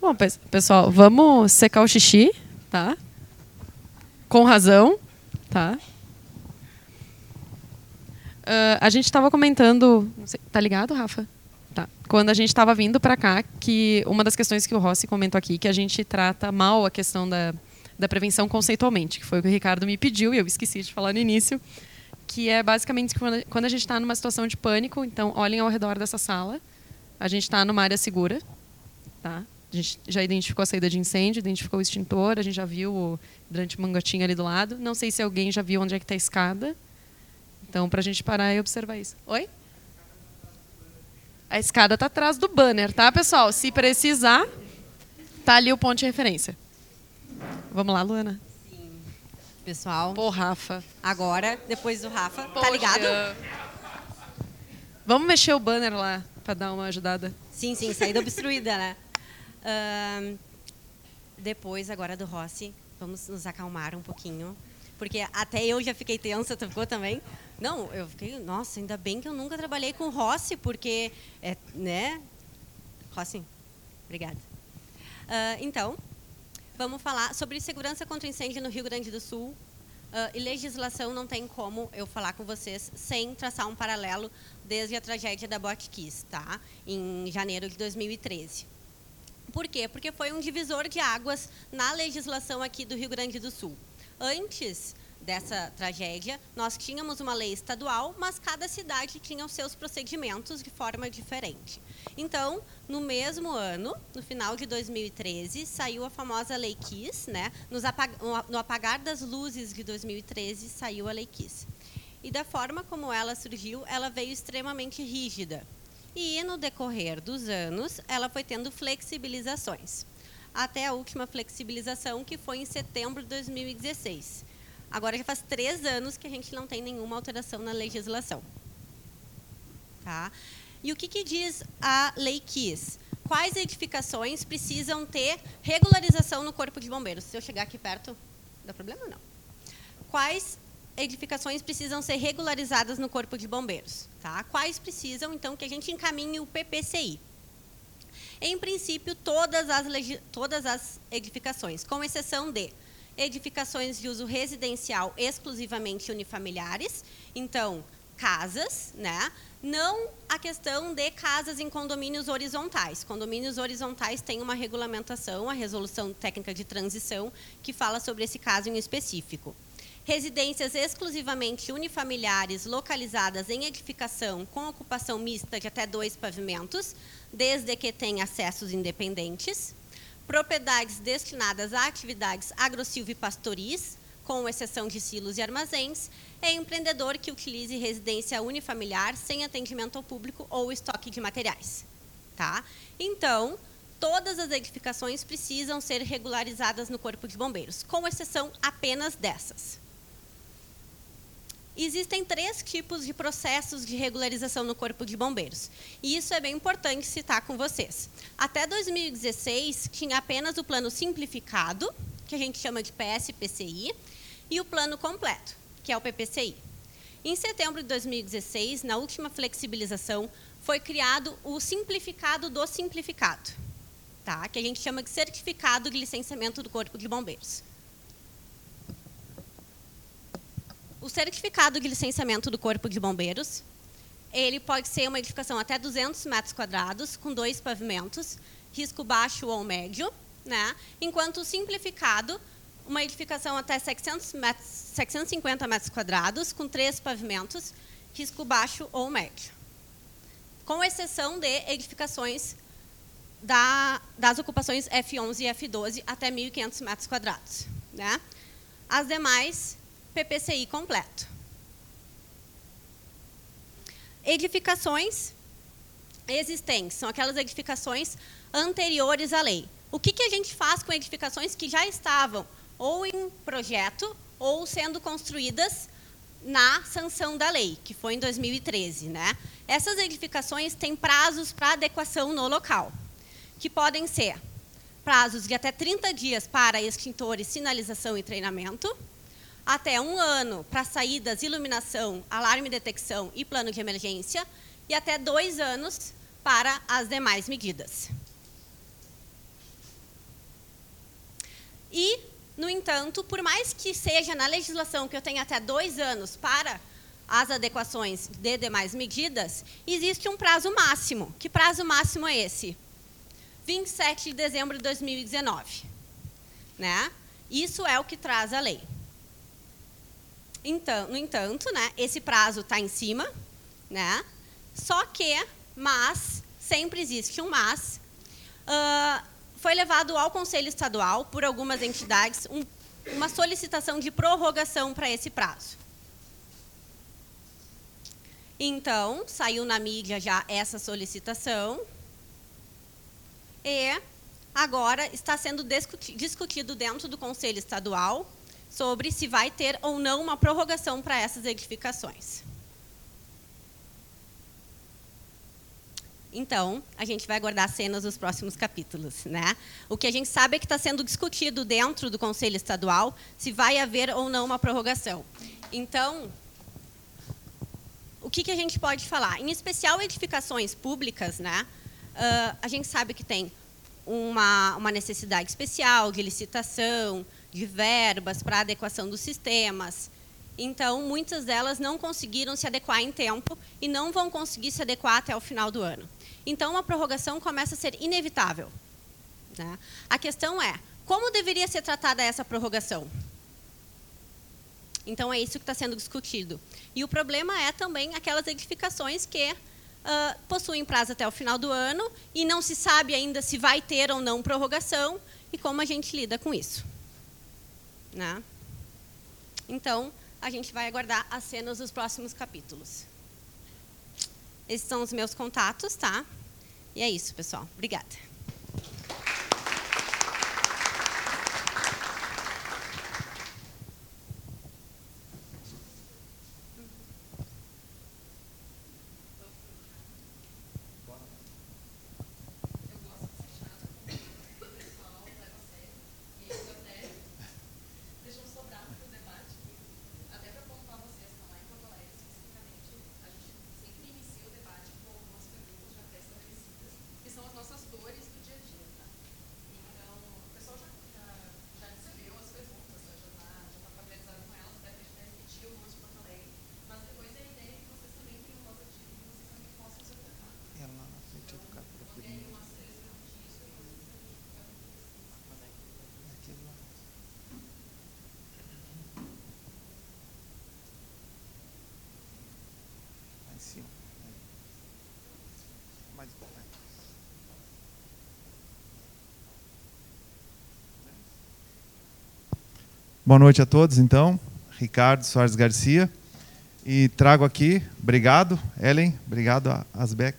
Bom, pessoal, vamos secar o xixi, tá? Com razão, tá? Uh, a gente estava comentando. Tá ligado, Rafa? Tá. Quando a gente estava vindo para cá, que uma das questões que o Rossi comentou aqui, que a gente trata mal a questão da, da prevenção conceitualmente, que foi o que o Ricardo me pediu e eu esqueci de falar no início, que é basicamente quando a gente está numa situação de pânico, então olhem ao redor dessa sala, a gente está numa área segura, tá? A gente já identificou a saída de incêndio, identificou o extintor, a gente já viu o hidrante mangatinho ali do lado. Não sei se alguém já viu onde é que está a escada. Então, para a gente parar e observar isso. Oi? A escada está atrás do banner, tá, pessoal? Se precisar, tá ali o ponto de referência. Vamos lá, Luana. Sim. Pessoal. Pô, Rafa. Agora, depois do Rafa, tá Poxa. tá ligado? Vamos mexer o banner lá para dar uma ajudada. Sim, sim, saída obstruída, né? Uh, depois, agora do Rossi, vamos nos acalmar um pouquinho. Porque até eu já fiquei tensa, tu ficou também? Não, eu fiquei, nossa, ainda bem que eu nunca trabalhei com Rossi, porque, é, né? Rossi, obrigada. Uh, então, vamos falar sobre segurança contra incêndio no Rio Grande do Sul. Uh, e legislação não tem como eu falar com vocês sem traçar um paralelo desde a tragédia da Botkiss, tá? Em janeiro de 2013. Por quê? Porque foi um divisor de águas na legislação aqui do Rio Grande do Sul. Antes dessa tragédia, nós tínhamos uma lei estadual, mas cada cidade tinha os seus procedimentos de forma diferente. Então, no mesmo ano, no final de 2013, saiu a famosa Lei Kiss, né? no apagar das luzes de 2013, saiu a Lei Kiss. E da forma como ela surgiu, ela veio extremamente rígida. E no decorrer dos anos, ela foi tendo flexibilizações. Até a última flexibilização, que foi em setembro de 2016 Agora já faz três anos que a gente não tem nenhuma alteração na legislação. Tá? E o que, que diz a Lei KIS? Quais edificações precisam ter regularização no Corpo de Bombeiros? Se eu chegar aqui perto, dá problema não? Quais edificações precisam ser regularizadas no Corpo de Bombeiros? Tá? Quais precisam, então, que a gente encaminhe o PPCI? Em princípio, todas as, todas as edificações, com exceção de edificações de uso residencial exclusivamente unifamiliares, então casas, né? Não a questão de casas em condomínios horizontais. Condomínios horizontais têm uma regulamentação, a resolução técnica de transição, que fala sobre esse caso em específico. Residências exclusivamente unifamiliares localizadas em edificação com ocupação mista de até dois pavimentos, desde que tenha acessos independentes propriedades destinadas a atividades agrosilvipastoris, com exceção de silos e armazéns, é empreendedor que utilize residência unifamiliar sem atendimento ao público ou estoque de materiais. Tá? Então, todas as edificações precisam ser regularizadas no Corpo de Bombeiros, com exceção apenas dessas. Existem três tipos de processos de regularização no Corpo de Bombeiros. E isso é bem importante citar com vocês. Até 2016, tinha apenas o plano simplificado, que a gente chama de PSPCI, e o plano completo, que é o PPCI. Em setembro de 2016, na última flexibilização, foi criado o simplificado do simplificado, tá? que a gente chama de certificado de licenciamento do Corpo de Bombeiros. O certificado de licenciamento do Corpo de Bombeiros, ele pode ser uma edificação até 200 metros quadrados, com dois pavimentos, risco baixo ou médio, né? enquanto o simplificado, uma edificação até 600 metros, 650 metros quadrados, com três pavimentos, risco baixo ou médio. Com exceção de edificações da, das ocupações F11 e F12 até 1.500 metros quadrados. Né? As demais PPCI completo. Edificações existentes, são aquelas edificações anteriores à lei. O que, que a gente faz com edificações que já estavam ou em projeto ou sendo construídas na sanção da lei, que foi em 2013, né? Essas edificações têm prazos para adequação no local, que podem ser prazos de até 30 dias para extintores, sinalização e treinamento, até um ano para saídas, iluminação, alarme detecção e plano de emergência, e até dois anos para as demais medidas. E, no entanto, por mais que seja na legislação que eu tenha até dois anos para as adequações de demais medidas, existe um prazo máximo. Que prazo máximo é esse? 27 de dezembro de 2019. Né? Isso é o que traz a lei. Então, no entanto, né, esse prazo está em cima, né? Só que, mas, sempre existe um mas, uh, foi levado ao Conselho Estadual, por algumas entidades, um, uma solicitação de prorrogação para esse prazo. Então, saiu na mídia já essa solicitação, e agora está sendo discutido dentro do Conselho Estadual sobre se vai ter ou não uma prorrogação para essas edificações. Então, a gente vai aguardar cenas dos próximos capítulos. Né? O que a gente sabe é que está sendo discutido dentro do Conselho Estadual se vai haver ou não uma prorrogação. Então, o que, que a gente pode falar? Em especial edificações públicas, né? Uh, a gente sabe que tem uma, uma necessidade especial de licitação, de verbas para adequação dos sistemas. Então, muitas delas não conseguiram se adequar em tempo e não vão conseguir se adequar até o final do ano. Então, a prorrogação começa a ser inevitável. Né? A questão é, como deveria ser tratada essa prorrogação? Então, é isso que está sendo discutido. E o problema é também aquelas edificações que uh, possuem prazo até o final do ano e não se sabe ainda se vai ter ou não prorrogação e como a gente lida com isso. Né? Então, a gente vai aguardar as cenas dos próximos capítulos. Esses são os meus contatos, tá? E é isso, pessoal. Obrigada. Boa noite a todos, então. Ricardo Soares Garcia. E trago aqui, obrigado, Ellen, obrigado, Asbeck,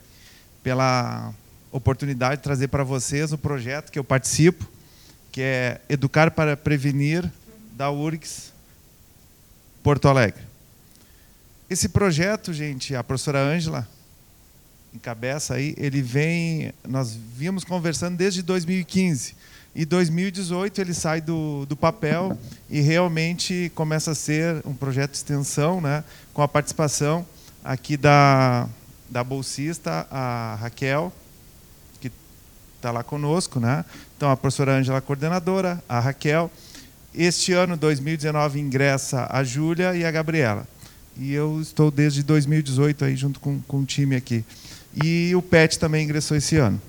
pela, oportunidade de trazer para vocês o projeto que eu participo, que é Educar para Prevenir, da URGS Porto Alegre. Esse projeto, gente, a professora Ângela encabeça aí, ele vem, nós vimos conversando desde 2015. E 2018 ele sai do, do papel e realmente começa a ser um projeto de extensão, né, com a participação aqui da, da bolsista, a Raquel, que está lá conosco. Né? Então, a professora Ângela, coordenadora, a Raquel. Este ano, 2019, ingressa a Júlia e a Gabriela. E eu estou desde 2018 aí junto com, com o time aqui. E o PET também ingressou esse ano.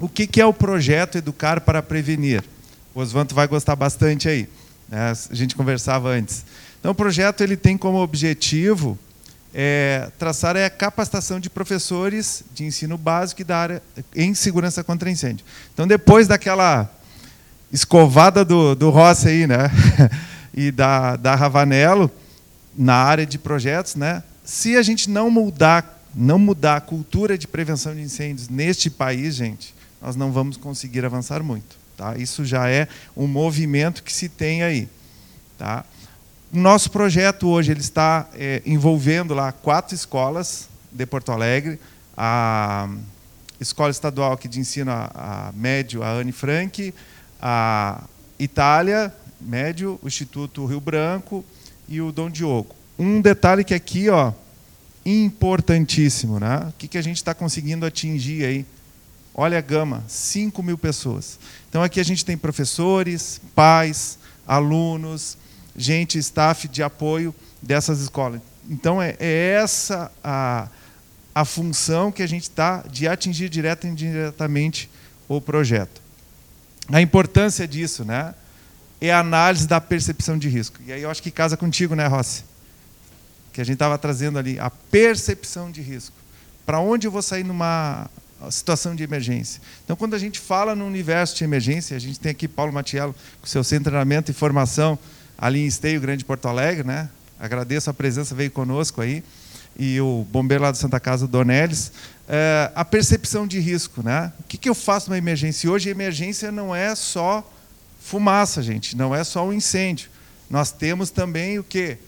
O que, que é o projeto Educar para Prevenir? O Osvanto vai gostar bastante aí. Né? A gente conversava antes. Então, o projeto ele tem como objetivo é, traçar a capacitação de professores de ensino básico e da área em segurança contra incêndio. Então, depois daquela escovada do, do Rossi aí, né? [LAUGHS] e da, da Ravanello, na área de projetos, né? se a gente não mudar, não mudar a cultura de prevenção de incêndios neste país, gente, nós não vamos conseguir avançar muito. Tá? Isso já é um movimento que se tem aí. Tá? O nosso projeto hoje ele está é, envolvendo lá quatro escolas de Porto Alegre, a escola estadual aqui de ensino a, a médio, a Anne Frank, a Itália, médio, o Instituto Rio Branco e o Dom Diogo. Um detalhe que aqui, ó, importantíssimo, né? O que, que a gente está conseguindo atingir aí? Olha a gama, 5 mil pessoas. Então aqui a gente tem professores, pais, alunos, gente, staff de apoio dessas escolas. Então é, é essa a, a função que a gente está de atingir direta e indiretamente o projeto. A importância disso, né? É a análise da percepção de risco. E aí eu acho que casa contigo, né, Rossi? Que a gente estava trazendo ali, a percepção de risco. Para onde eu vou sair numa situação de emergência. Então, quando a gente fala no universo de emergência, a gente tem aqui Paulo Matiello, com seu centro de treinamento e formação ali em Esteio, Grande Porto Alegre, né? Agradeço a presença, veio conosco aí, e o bombeiro lá do Santa Casa, Donelis. É, a percepção de risco, né? O que, que eu faço numa emergência? Hoje, a emergência não é só fumaça, gente, não é só um incêndio. Nós temos também o quê?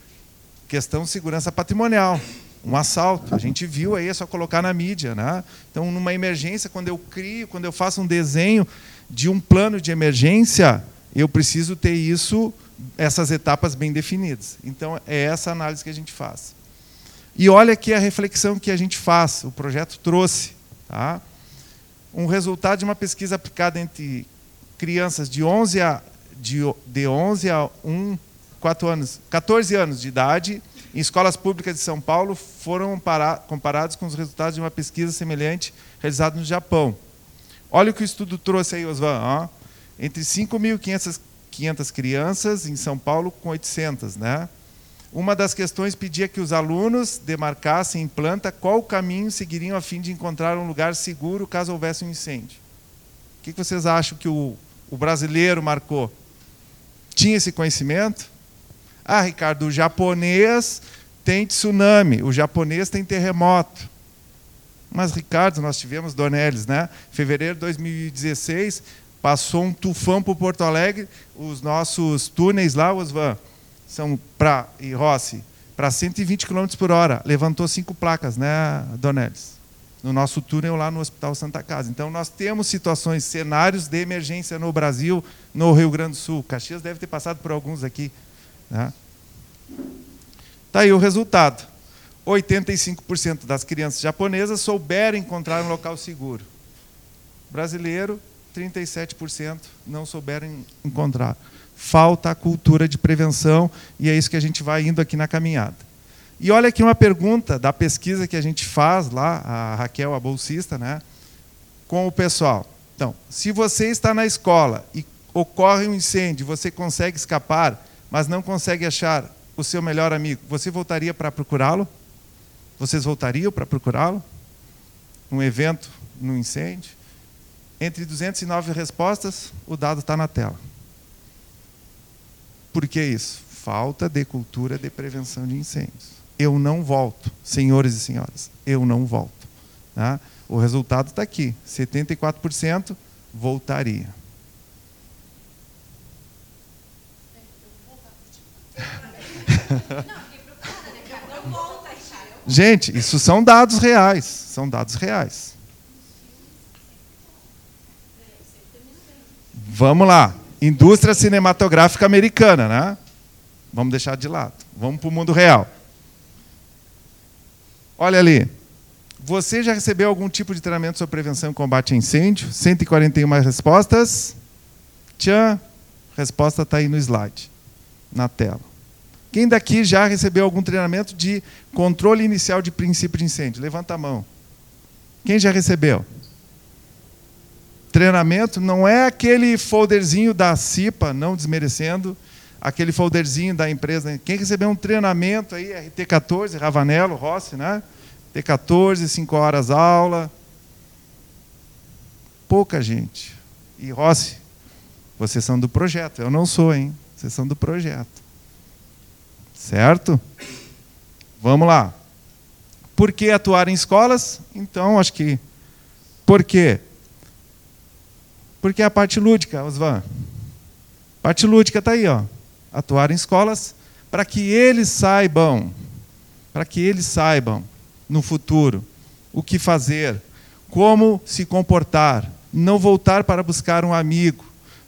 Questão de segurança patrimonial um assalto. A gente viu aí, é só colocar na mídia. Né? Então, numa emergência, quando eu crio, quando eu faço um desenho de um plano de emergência, eu preciso ter isso, essas etapas bem definidas. Então, é essa análise que a gente faz. E olha aqui a reflexão que a gente faz, o projeto trouxe. Tá? Um resultado de uma pesquisa aplicada entre crianças de 11 a, de, de 11 a 1, 4 anos, 14 anos de idade em escolas públicas de São Paulo foram comparados com os resultados de uma pesquisa semelhante realizada no Japão. Olha o que o estudo trouxe aí, Osvan. Ó. Entre 5.500 crianças em São Paulo com 800. Né? Uma das questões pedia que os alunos demarcassem em planta qual caminho seguiriam a fim de encontrar um lugar seguro caso houvesse um incêndio. O que vocês acham que o, o brasileiro marcou? Tinha esse conhecimento? Ah, Ricardo, o japonês tem tsunami, o japonês tem terremoto. Mas, Ricardo, nós tivemos Donelis, né? Fevereiro de 2016, passou um tufão por Porto Alegre, os nossos túneis lá, Osvan, são para e Rossi, para 120 km por hora. Levantou cinco placas, né, Donelis? No nosso túnel lá no Hospital Santa Casa. Então, nós temos situações, cenários de emergência no Brasil, no Rio Grande do Sul. Caxias deve ter passado por alguns aqui. Né? Tá aí o resultado. 85% das crianças japonesas souberam encontrar um local seguro. Brasileiro, 37% não souberam encontrar. Falta a cultura de prevenção e é isso que a gente vai indo aqui na caminhada. E olha aqui uma pergunta da pesquisa que a gente faz lá, a Raquel, a bolsista, né, com o pessoal. Então, se você está na escola e ocorre um incêndio, você consegue escapar, mas não consegue achar o seu melhor amigo, você voltaria para procurá-lo? Vocês voltariam para procurá-lo? Um evento, num incêndio? Entre 209 respostas, o dado está na tela. Por que isso? Falta de cultura de prevenção de incêndios. Eu não volto, senhores e senhoras, eu não volto. Tá? O resultado está aqui: 74% voltaria. Gente, isso são dados reais. São dados reais. Vamos lá. Indústria cinematográfica americana, né? Vamos deixar de lado. Vamos para o mundo real. Olha ali. Você já recebeu algum tipo de treinamento sobre prevenção e combate a incêndio? 141 respostas. Tchan. Resposta está aí no slide, na tela. Quem daqui já recebeu algum treinamento de controle inicial de princípio de incêndio? Levanta a mão. Quem já recebeu? Treinamento não é aquele folderzinho da CIPA, não desmerecendo, aquele folderzinho da empresa. Quem recebeu um treinamento aí, RT14, Ravanello, Rossi, né? T14, 5 horas aula. Pouca gente. E Rossi, vocês são do projeto. Eu não sou, hein? Vocês são do projeto. Certo? Vamos lá. Por que atuar em escolas? Então, acho que. Por quê? Porque é a parte lúdica, Osvan. Parte lúdica está aí, ó. Atuar em escolas para que eles saibam, para que eles saibam no futuro o que fazer, como se comportar, não voltar para buscar um amigo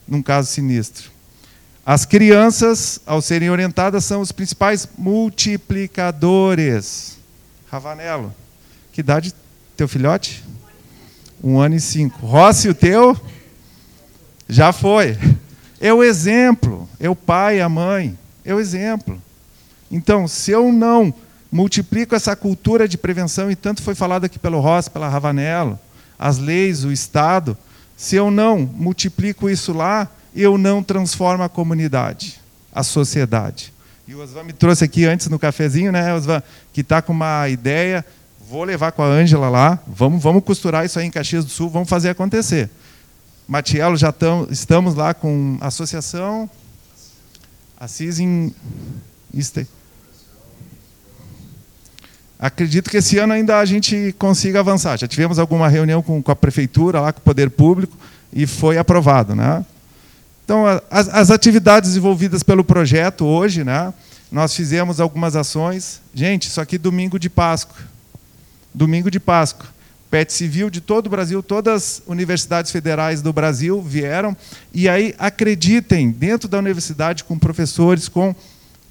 num caso sinistro. As crianças, ao serem orientadas, são os principais multiplicadores. Ravanello, que idade teu filhote? Um ano e cinco. Rossi, o teu? Já foi. É o exemplo. É o pai, a mãe. É o exemplo. Então, se eu não multiplico essa cultura de prevenção, e tanto foi falado aqui pelo Rossi, pela Ravanello, as leis, o Estado, se eu não multiplico isso lá, eu não transformo a comunidade, a sociedade. E o Osvan me trouxe aqui antes no cafezinho, né, Osvan, que está com uma ideia. Vou levar com a Ângela lá, vamos, vamos costurar isso aí em Caxias do Sul, vamos fazer acontecer. Matielo, já tam, estamos lá com a associação Assis em. Acredito que esse ano ainda a gente consiga avançar. Já tivemos alguma reunião com, com a prefeitura, lá com o poder público, e foi aprovado. Né? Então, as, as, atividades desenvolvidas pelo projeto hoje, né, nós fizemos algumas ações. Gente, isso aqui é domingo de Páscoa. Domingo de Páscoa. PET Civil de todo o Brasil, todas as universidades federais do Brasil vieram. E aí, acreditem, dentro da universidade, com professores, com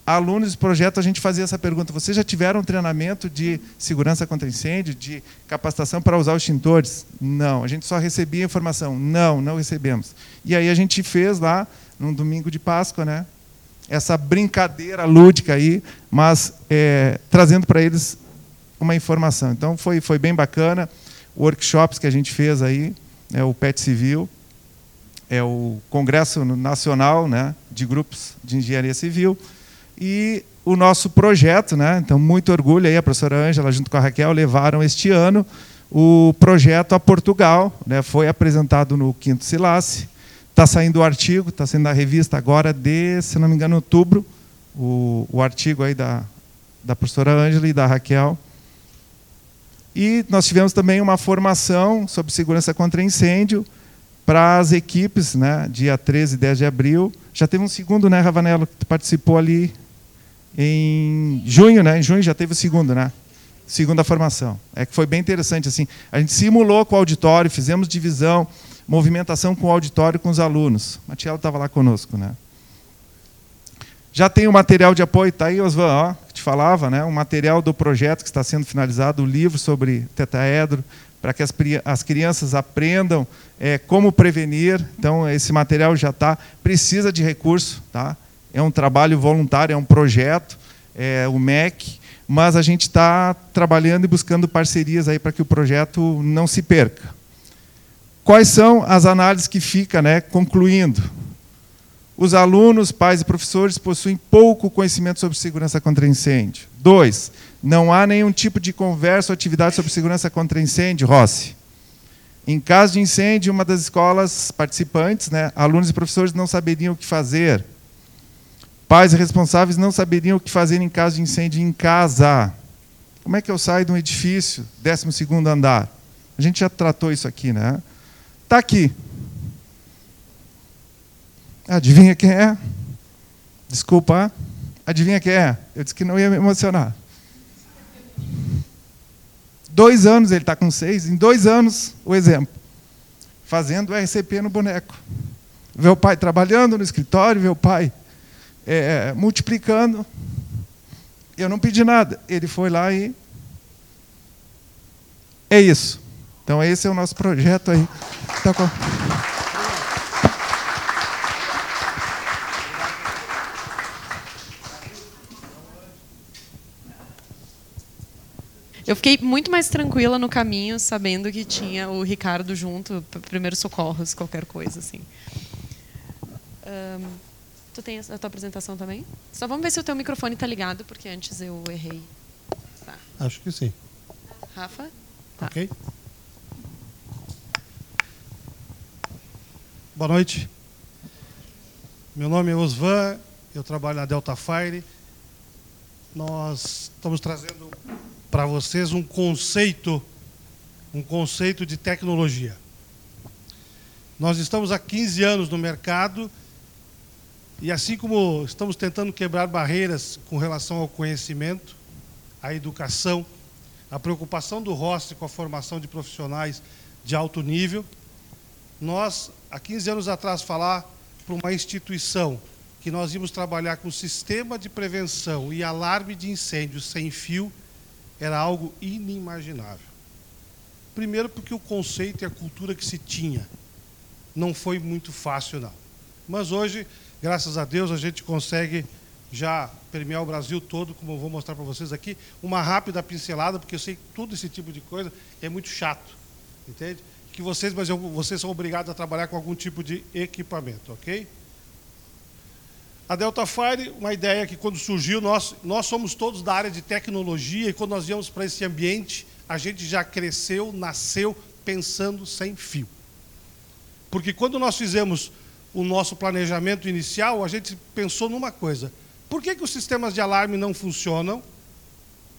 alunos do projeto, a gente fazia essa pergunta: vocês já tiveram treinamento de segurança contra incêndio, de capacitação para usar os extintores? Não. A gente só recebia informação. Não, não recebemos. E aí a gente fez lá, num domingo de Páscoa, né? Essa brincadeira lúdica aí, mas é, trazendo para eles uma informação. Então foi, foi bem bacana. Workshops que a gente fez aí, é o PET Civil, é o Congresso Nacional né, de Grupos de Engenharia Civil, e o nosso projeto, né? Então, muito orgulho aí, a professora Ângela, junto com a Raquel, levaram este ano o projeto a Portugal, né? Foi apresentado no Quinto Silace. Está saindo o artigo, está saindo na revista agora de, se não me engano, outubro, o, o artigo aí da, da professora Ângela e da Raquel. E nós tivemos também uma formação sobre segurança contra incêndio para as equipes, né, dia 13 e 10 de abril. Já teve um segundo, né, Ravanello, que participou ali em junho, né? Em junho já teve o segundo, né? Segunda formação. É que foi bem interessante assim. A gente simulou com o auditório, fizemos divisão, movimentação com o auditório com os alunos. O estava lá conosco, né? Já tem o material de apoio, está aí, Osvan, ó, que te falava, né? O material do projeto que está sendo finalizado, o livro sobre tetaedro, para que as, as, crianças aprendam é, como prevenir. Então, esse material já está. Precisa de recurso, tá? É um trabalho voluntário, é um projeto, é o MEC, mas a gente está trabalhando e buscando parcerias aí para que o projeto não se perca. Quais são as análises que fica, né, concluindo? Os alunos, pais e professores possuem pouco conhecimento sobre segurança contra incêndio. Dois, não há nenhum tipo de conversa ou atividade sobre segurança contra incêndio, Rossi. Em caso de incêndio, uma das escolas participantes, né, alunos e professores não saberiam o que fazer. Pais responsáveis não saberiam o que fazer em caso de incêndio em casa. Como é que eu saio de um edifício, 12 andar? A gente já tratou isso aqui, né? Tá aqui. Adivinha quem é? Desculpa. Adivinha quem é? Eu disse que não ia me emocionar. Dois anos, ele está com seis, em dois anos, o exemplo. Fazendo RCP no boneco. Vê o pai trabalhando no escritório, vê o pai é, multiplicando. Eu não pedi nada. Ele foi lá e. É isso. Então, esse é o nosso projeto aí. Tá com... Eu fiquei muito mais tranquila no caminho, sabendo que tinha o Ricardo junto, primeiros socorros, qualquer coisa assim. Um, tu tem a tua apresentação também? Só vamos ver se o teu microfone está ligado, porque antes eu errei. Tá. Acho que sim. Rafa? Tá. Ok. Boa noite. Meu nome é Osvan, eu trabalho na Delta Fire. Nós estamos trazendo para vocês um conceito, um conceito de tecnologia. Nós estamos há 15 anos no mercado e assim como estamos tentando quebrar barreiras com relação ao conhecimento, à educação, a preocupação do ROST com a formação de profissionais de alto nível, nós, há 15 anos atrás, falar para uma instituição que nós íamos trabalhar com sistema de prevenção e alarme de incêndio sem fio era algo inimaginável. Primeiro, porque o conceito e a cultura que se tinha não foi muito fácil, não. Mas hoje, graças a Deus, a gente consegue já permear o Brasil todo, como eu vou mostrar para vocês aqui, uma rápida pincelada, porque eu sei que todo esse tipo de coisa é muito chato, entende? Que vocês, mas eu, vocês são obrigados a trabalhar com algum tipo de equipamento, ok? A Delta Fire, uma ideia que quando surgiu, nós, nós somos todos da área de tecnologia e quando nós viemos para esse ambiente, a gente já cresceu, nasceu pensando sem fio. Porque quando nós fizemos o nosso planejamento inicial, a gente pensou numa coisa: por que, que os sistemas de alarme não funcionam?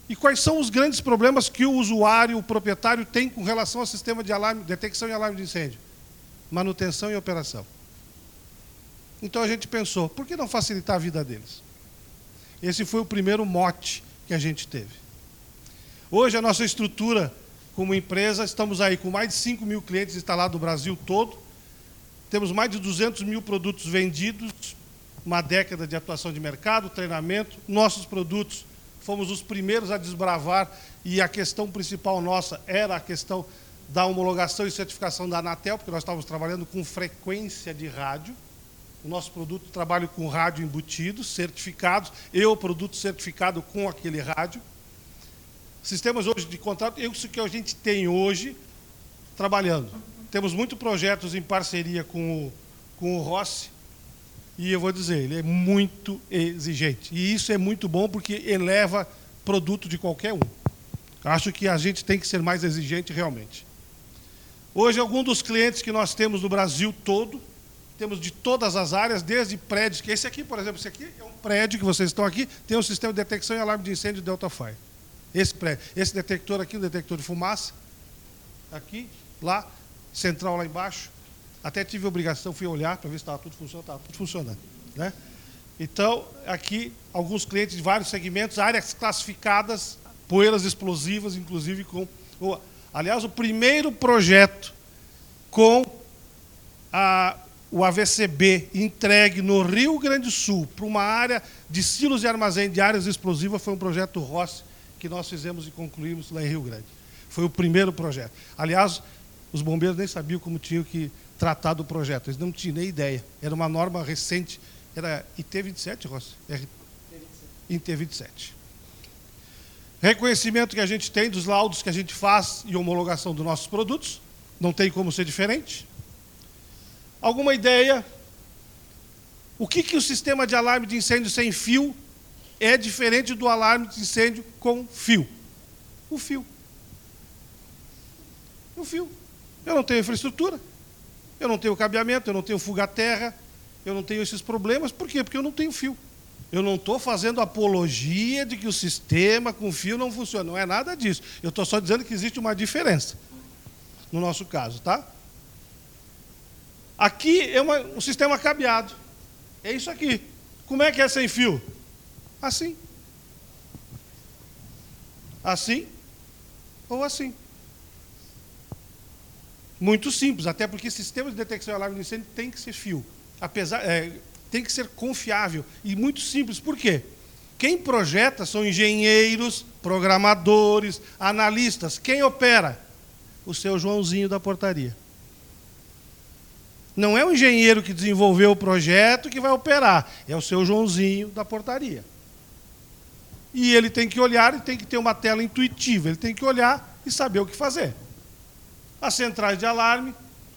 E quais são os grandes problemas que o usuário, o proprietário, tem com relação ao sistema de alarme, detecção e alarme de incêndio? Manutenção e operação. Então a gente pensou, por que não facilitar a vida deles? Esse foi o primeiro mote que a gente teve. Hoje a nossa estrutura como empresa, estamos aí com mais de 5 mil clientes instalados no Brasil todo, temos mais de 200 mil produtos vendidos, uma década de atuação de mercado, treinamento, nossos produtos fomos os primeiros a desbravar e a questão principal nossa era a questão da homologação e certificação da Anatel, porque nós estávamos trabalhando com frequência de rádio. O nosso produto trabalha com rádio embutido, certificados, eu produto certificado com aquele rádio. Sistemas hoje de contrato, isso que a gente tem hoje trabalhando. Temos muitos projetos em parceria com o, com o Rossi, e eu vou dizer, ele é muito exigente. E isso é muito bom porque eleva produto de qualquer um. Acho que a gente tem que ser mais exigente realmente. Hoje, alguns dos clientes que nós temos no Brasil todo, temos de todas as áreas, desde prédios, que esse aqui, por exemplo, esse aqui é um prédio que vocês estão aqui, tem um sistema de detecção e alarme de incêndio Delta Fire. Esse prédio, esse detector aqui, um detector de fumaça, aqui, lá, central lá embaixo. Até tive obrigação, fui olhar para ver se estava tudo funcionando, estava tudo funcionando. Né? Então, aqui, alguns clientes de vários segmentos, áreas classificadas, poeiras explosivas, inclusive com. Aliás, o primeiro projeto com a o AVCB entregue no Rio Grande do Sul para uma área de silos e armazém de áreas explosivas foi um projeto Rossi que nós fizemos e concluímos lá em Rio Grande. Foi o primeiro projeto. Aliás, os bombeiros nem sabiam como tinham que tratar do projeto, eles não tinham nem ideia. Era uma norma recente, era IT27, Rossi? IT27. Reconhecimento que a gente tem dos laudos que a gente faz e homologação dos nossos produtos, não tem como ser diferente. Alguma ideia? O que, que o sistema de alarme de incêndio sem fio é diferente do alarme de incêndio com fio? O fio. O fio. Eu não tenho infraestrutura, eu não tenho cabeamento, eu não tenho fuga-terra, eu não tenho esses problemas. Por quê? Porque eu não tenho fio. Eu não estou fazendo apologia de que o sistema com fio não funciona. Não é nada disso. Eu estou só dizendo que existe uma diferença. no nosso caso, tá? Aqui é uma, um sistema cabeado. É isso aqui. Como é que é sem fio? Assim. Assim ou assim. Muito simples, até porque sistema de detecção e alarme de incêndio tem que ser fio. Apesar, é, tem que ser confiável e muito simples. Por quê? Quem projeta são engenheiros, programadores, analistas. Quem opera? O seu Joãozinho da portaria. Não é o engenheiro que desenvolveu o projeto que vai operar, é o seu Joãozinho da portaria. E ele tem que olhar e tem que ter uma tela intuitiva, ele tem que olhar e saber o que fazer. As centrais de alarme,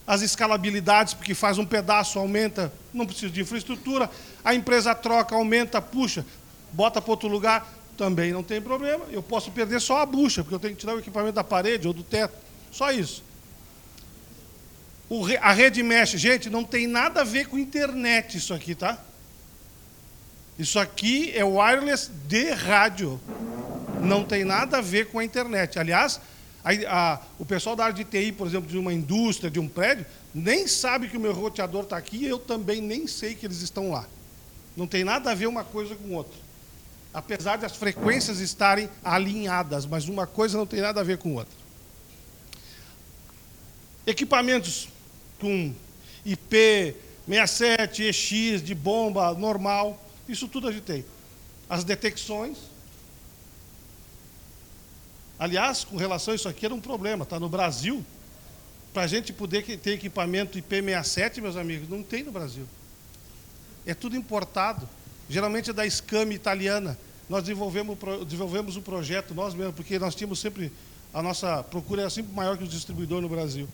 as escalabilidades, porque faz um pedaço, aumenta, não precisa de infraestrutura, a empresa troca, aumenta, puxa, bota para outro lugar, também não tem problema. Eu posso perder só a bucha, porque eu tenho que tirar o equipamento da parede ou do teto. Só isso. O, a rede mesh, gente, não tem nada a ver com internet isso aqui, tá? Isso aqui é wireless de rádio. Não tem nada a ver com a internet. Aliás, a, a, o pessoal da área de TI, por exemplo, de uma indústria, de um prédio, nem sabe que o meu roteador está aqui eu também nem sei que eles estão lá. Não tem nada a ver uma coisa com outra. Apesar de as frequências estarem alinhadas, mas uma coisa não tem nada a ver com outra. Equipamentos com IP 67, EX, de bomba normal, isso tudo a gente tem. As detecções. Aliás, com relação a isso aqui, era um problema. Tá? No Brasil, para a gente poder ter equipamento IP67, meus amigos, não tem no Brasil. É tudo importado. Geralmente é da Scam italiana. Nós desenvolvemos, desenvolvemos o projeto nós mesmos, porque nós tínhamos sempre. A nossa procura era sempre maior que os distribuidores no Brasil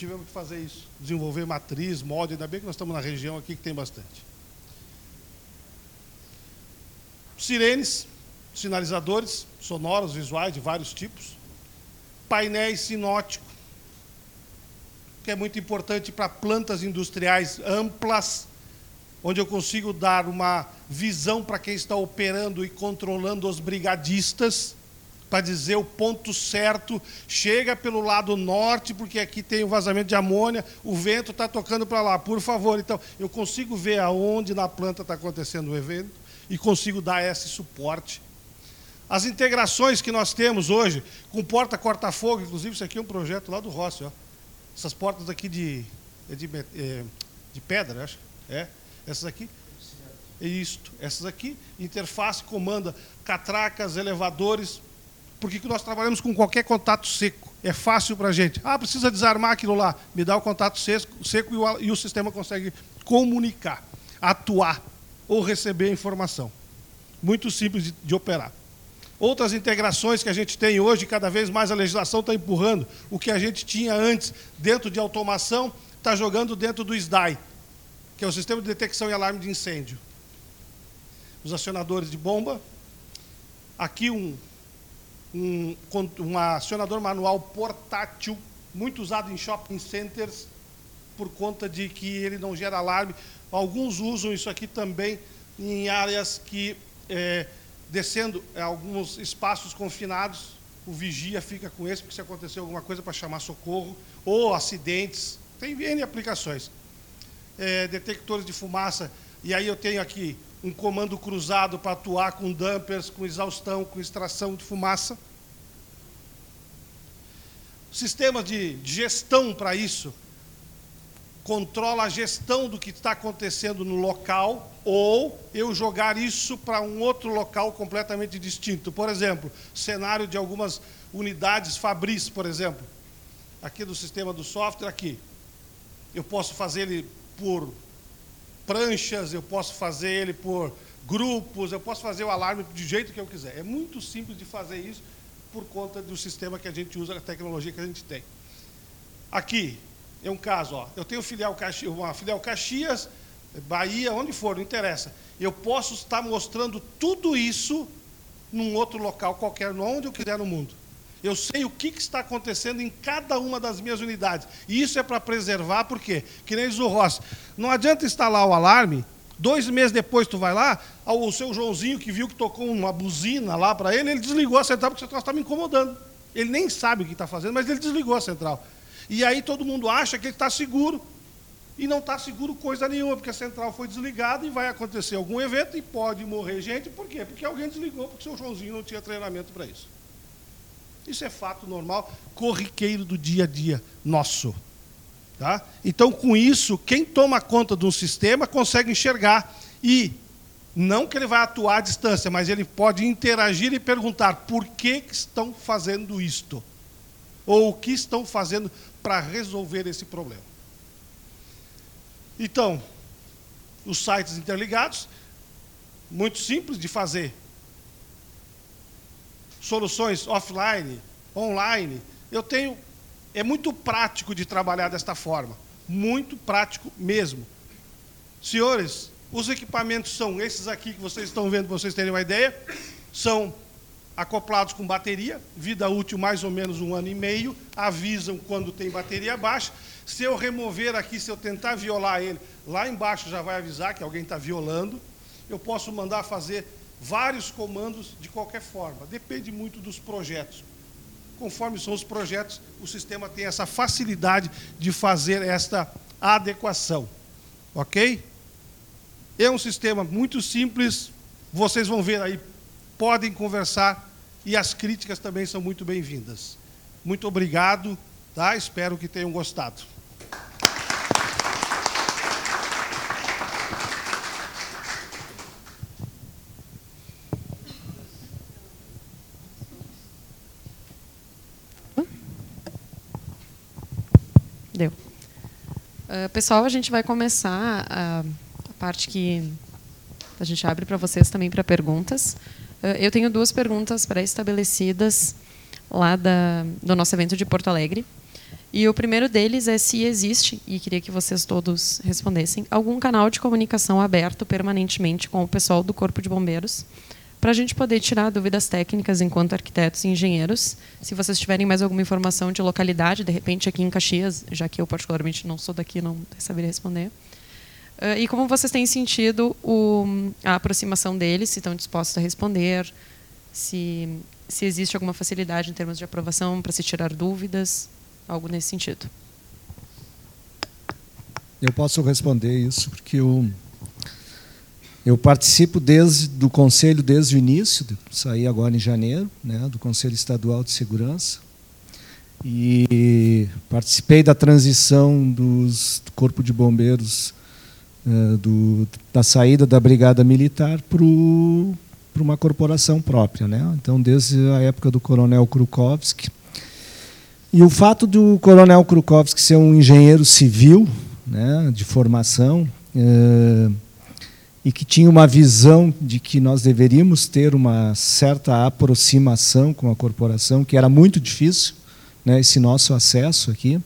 tivemos que fazer isso, desenvolver matriz, molde, ainda bem que nós estamos na região aqui que tem bastante. Sirenes, sinalizadores sonoros, visuais de vários tipos, painéis sinóticos, que é muito importante para plantas industriais amplas, onde eu consigo dar uma visão para quem está operando e controlando os brigadistas para dizer o ponto certo, chega pelo lado norte, porque aqui tem o vazamento de amônia, o vento está tocando para lá, por favor. Então, eu consigo ver aonde na planta está acontecendo o evento e consigo dar esse suporte. As integrações que nós temos hoje, com porta corta-fogo, inclusive isso aqui é um projeto lá do Rossi, ó. essas portas aqui de, é de, é, de pedra, acho. É, essas aqui. É isto, essas aqui, interface comanda catracas, elevadores, porque nós trabalhamos com qualquer contato seco. É fácil para a gente. Ah, precisa desarmar aquilo lá. Me dá o contato seco, seco e, o, e o sistema consegue comunicar, atuar ou receber informação. Muito simples de, de operar. Outras integrações que a gente tem hoje, cada vez mais a legislação está empurrando. O que a gente tinha antes dentro de automação, está jogando dentro do SDAI, que é o Sistema de Detecção e Alarme de Incêndio. Os acionadores de bomba. Aqui um, um, um acionador manual portátil, muito usado em shopping centers, por conta de que ele não gera alarme. Alguns usam isso aqui também em áreas que, é, descendo alguns espaços confinados, o vigia fica com esse, porque se acontecer alguma coisa para chamar socorro, ou acidentes, tem N aplicações. É, detectores de fumaça, e aí eu tenho aqui um comando cruzado para atuar com dampers, com exaustão, com extração de fumaça. Sistema de gestão para isso controla a gestão do que está acontecendo no local ou eu jogar isso para um outro local completamente distinto. Por exemplo, cenário de algumas unidades Fabris, por exemplo. Aqui do sistema do software, aqui. Eu posso fazer ele por pranchas, eu posso fazer ele por grupos, eu posso fazer o alarme do jeito que eu quiser. É muito simples de fazer isso por conta do sistema que a gente usa, da tecnologia que a gente tem. Aqui é um caso, ó, eu tenho filial Caxias, uma filial Caxias, Bahia, onde for, não interessa. Eu posso estar mostrando tudo isso num outro local qualquer, onde eu quiser no mundo. Eu sei o que, está acontecendo em cada uma das minhas unidades. E isso é para preservar, por quê? Que nem diz o Ross. Não adianta instalar o alarme, dois meses depois tu vai lá, o seu Joãozinho que viu que tocou uma buzina lá para ele, ele desligou a central porque central estava me incomodando. Ele nem sabe o que está fazendo, mas ele desligou a central. E aí todo mundo acha que ele está seguro. E não está seguro coisa nenhuma, porque a central foi desligada e vai acontecer algum evento e pode morrer gente. Por quê? Porque alguém desligou, porque o seu Joãozinho não tinha treinamento para isso. Isso é fato normal, corriqueiro do dia a dia nosso. Tá? Então, com isso, quem toma conta de um sistema consegue enxergar. E não que ele vai atuar à distância, mas ele pode interagir e perguntar por que, que estão fazendo isto. Ou o que estão fazendo para resolver esse problema. Então, os sites interligados, muito simples de fazer. Soluções offline, online. Eu tenho. É muito prático de trabalhar desta forma. Muito prático mesmo. Senhores, os equipamentos são esses aqui que vocês estão vendo, para vocês terem uma ideia. São acoplados com bateria, vida útil mais ou menos um ano e meio, avisam quando tem bateria baixa. Se eu remover aqui, se eu tentar violar ele, lá embaixo já vai avisar que alguém está violando. Eu posso mandar fazer vários comandos de qualquer forma. Depende muito dos projetos. Conforme são os projetos, o sistema tem essa facilidade de fazer esta adequação. Ok? É um sistema muito simples. Vocês vão ver aí, podem conversar e as críticas também são muito bem-vindas. Muito obrigado, tá? Espero que tenham gostado. Deu. Uh, pessoal, a gente vai começar a, a parte que a gente abre para vocês também para perguntas. Uh, eu tenho duas perguntas pré-estabelecidas lá da, do nosso evento de Porto Alegre. E o primeiro deles é se existe, e queria que vocês todos respondessem, algum canal de comunicação aberto permanentemente com o pessoal do Corpo de Bombeiros para a gente poder tirar dúvidas técnicas enquanto arquitetos e engenheiros. Se vocês tiverem mais alguma informação de localidade, de repente aqui em Caxias, já que eu particularmente não sou daqui, não saberia responder. Uh, e como vocês têm sentido o, a aproximação deles, se estão dispostos a responder, se, se existe alguma facilidade em termos de aprovação para se tirar dúvidas, algo nesse sentido. Eu posso responder isso porque eu eu participo desde do conselho desde o início, saí agora em janeiro, né, do Conselho Estadual de Segurança. E participei da transição dos, do Corpo de Bombeiros, uh, do, da saída da Brigada Militar para uma corporação própria. Né? Então, desde a época do Coronel Krukowski. E o fato do Coronel Krukowski ser um engenheiro civil, né, de formação, uh, e que tinha uma visão de que nós deveríamos ter uma certa aproximação com a corporação, que era muito difícil, né, esse nosso acesso aqui.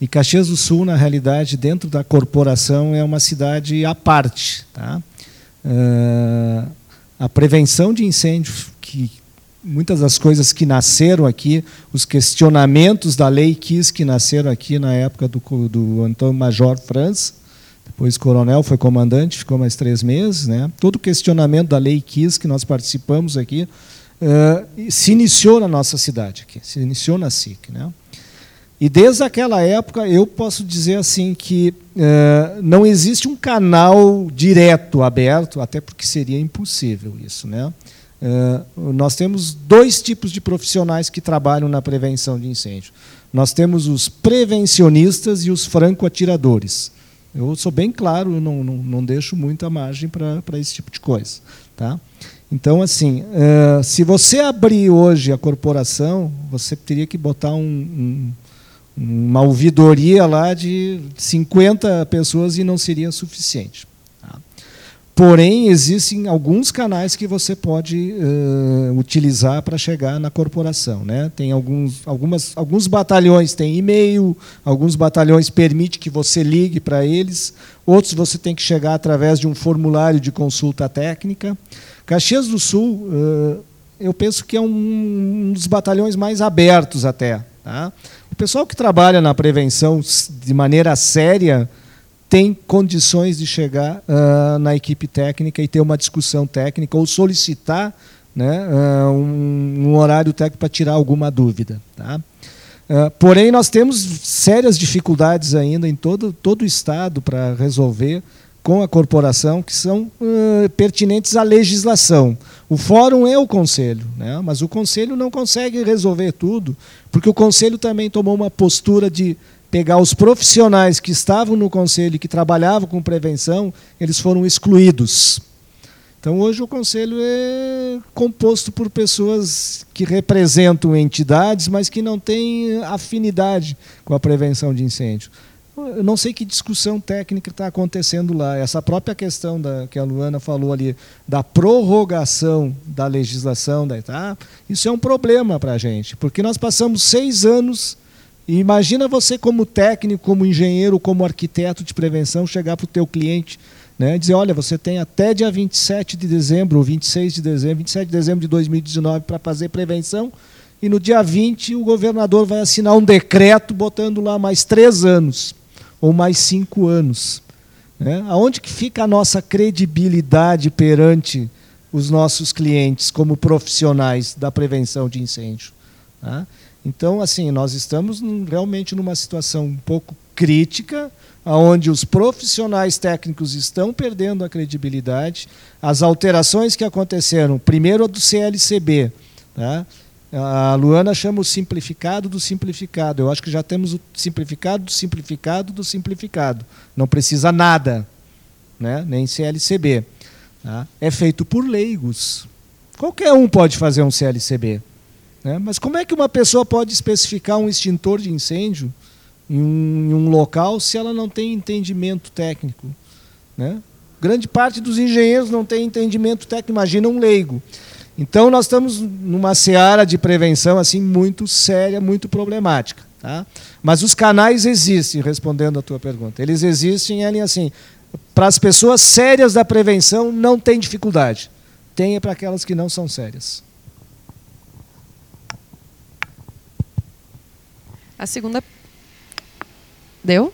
E Caxias do Sul, na realidade, dentro da corporação, é uma cidade à parte. Tá? Uh, a prevenção de incêndio, que muitas das coisas que nasceram aqui, os questionamentos da lei KIS que nasceram aqui na época do, do Antônio Major França, depois coronel, foi comandante, ficou mais três meses. Né? Todo o questionamento da lei KIS que nós participamos aqui uh, se iniciou na nossa cidade, aqui, se iniciou na SIC. Né? E desde aquela época eu posso dizer assim que uh, não existe um canal direto aberto, até porque seria impossível isso. Né? Uh, nós temos dois tipos de profissionais que trabalham na prevenção de incêndio. Nós temos os prevencionistas e os franco-atiradores. Eu sou bem claro, não, não, não deixo muita margem para esse tipo de coisa. Tá? Então, assim, uh, se você abrir hoje a corporação, você teria que botar um, um, uma ouvidoria lá de 50 pessoas e não seria suficiente. Porém, existem alguns canais que você pode uh, utilizar para chegar na corporação. Né? Tem alguns, algumas, alguns batalhões têm e-mail, alguns batalhões permite que você ligue para eles, outros você tem que chegar através de um formulário de consulta técnica. Caxias do Sul, uh, eu penso que é um, um dos batalhões mais abertos até. Tá? Pessoal que trabalha na prevenção de maneira séria tem condições de chegar uh, na equipe técnica e ter uma discussão técnica ou solicitar né, uh, um, um, horário técnico para tirar alguma dúvida. Tá? Uh, porém, nós temos sérias dificuldades ainda em todo, todo o Estado para resolver com a corporação que são uh, pertinentes à legislação. O fórum é o conselho, né? mas o conselho não consegue resolver tudo, porque o conselho também tomou uma postura de pegar os profissionais que estavam no conselho e que trabalhavam com prevenção, eles foram excluídos. Então, hoje o conselho é composto por pessoas que representam entidades, mas que não têm afinidade com a prevenção de incêndio. Eu não sei que discussão técnica está acontecendo lá. Essa própria questão da, que a Luana falou ali, da prorrogação da legislação da etapa, isso é um problema para a gente, porque nós passamos seis anos. E imagina você, como técnico, como engenheiro, como arquiteto de prevenção, chegar para o teu cliente né, dizer, olha, você tem até dia 27 de dezembro, ou 26 de dezembro, 27 de dezembro de 2019 para fazer prevenção, e no dia 20 o governador vai assinar um decreto botando lá mais três anos ou mais cinco anos. Né? Aonde que fica a nossa credibilidade perante os nossos clientes como profissionais da prevenção de incêndio? Tá? Então, assim, nós estamos realmente numa situação um pouco crítica, onde os profissionais técnicos estão perdendo a credibilidade. As alterações que aconteceram, primeiro a do CLCB, tá? A Luana chama o simplificado do simplificado. Eu acho que já temos o simplificado do simplificado do simplificado. Não precisa nada, né? nem CLCB. Tá? É feito por leigos. Qualquer um pode fazer um CLCB. Né? Mas como é que uma pessoa pode especificar um extintor de incêndio em um, em um local se ela não tem entendimento técnico? Né? Grande parte dos engenheiros não tem entendimento técnico, imagina um leigo. Então nós estamos numa seara de prevenção assim muito séria, muito problemática, tá? Mas os canais existem, respondendo a tua pergunta. Eles existem, ele assim, para as pessoas sérias da prevenção não tem dificuldade. Tem é para aquelas que não são sérias. A segunda Deu?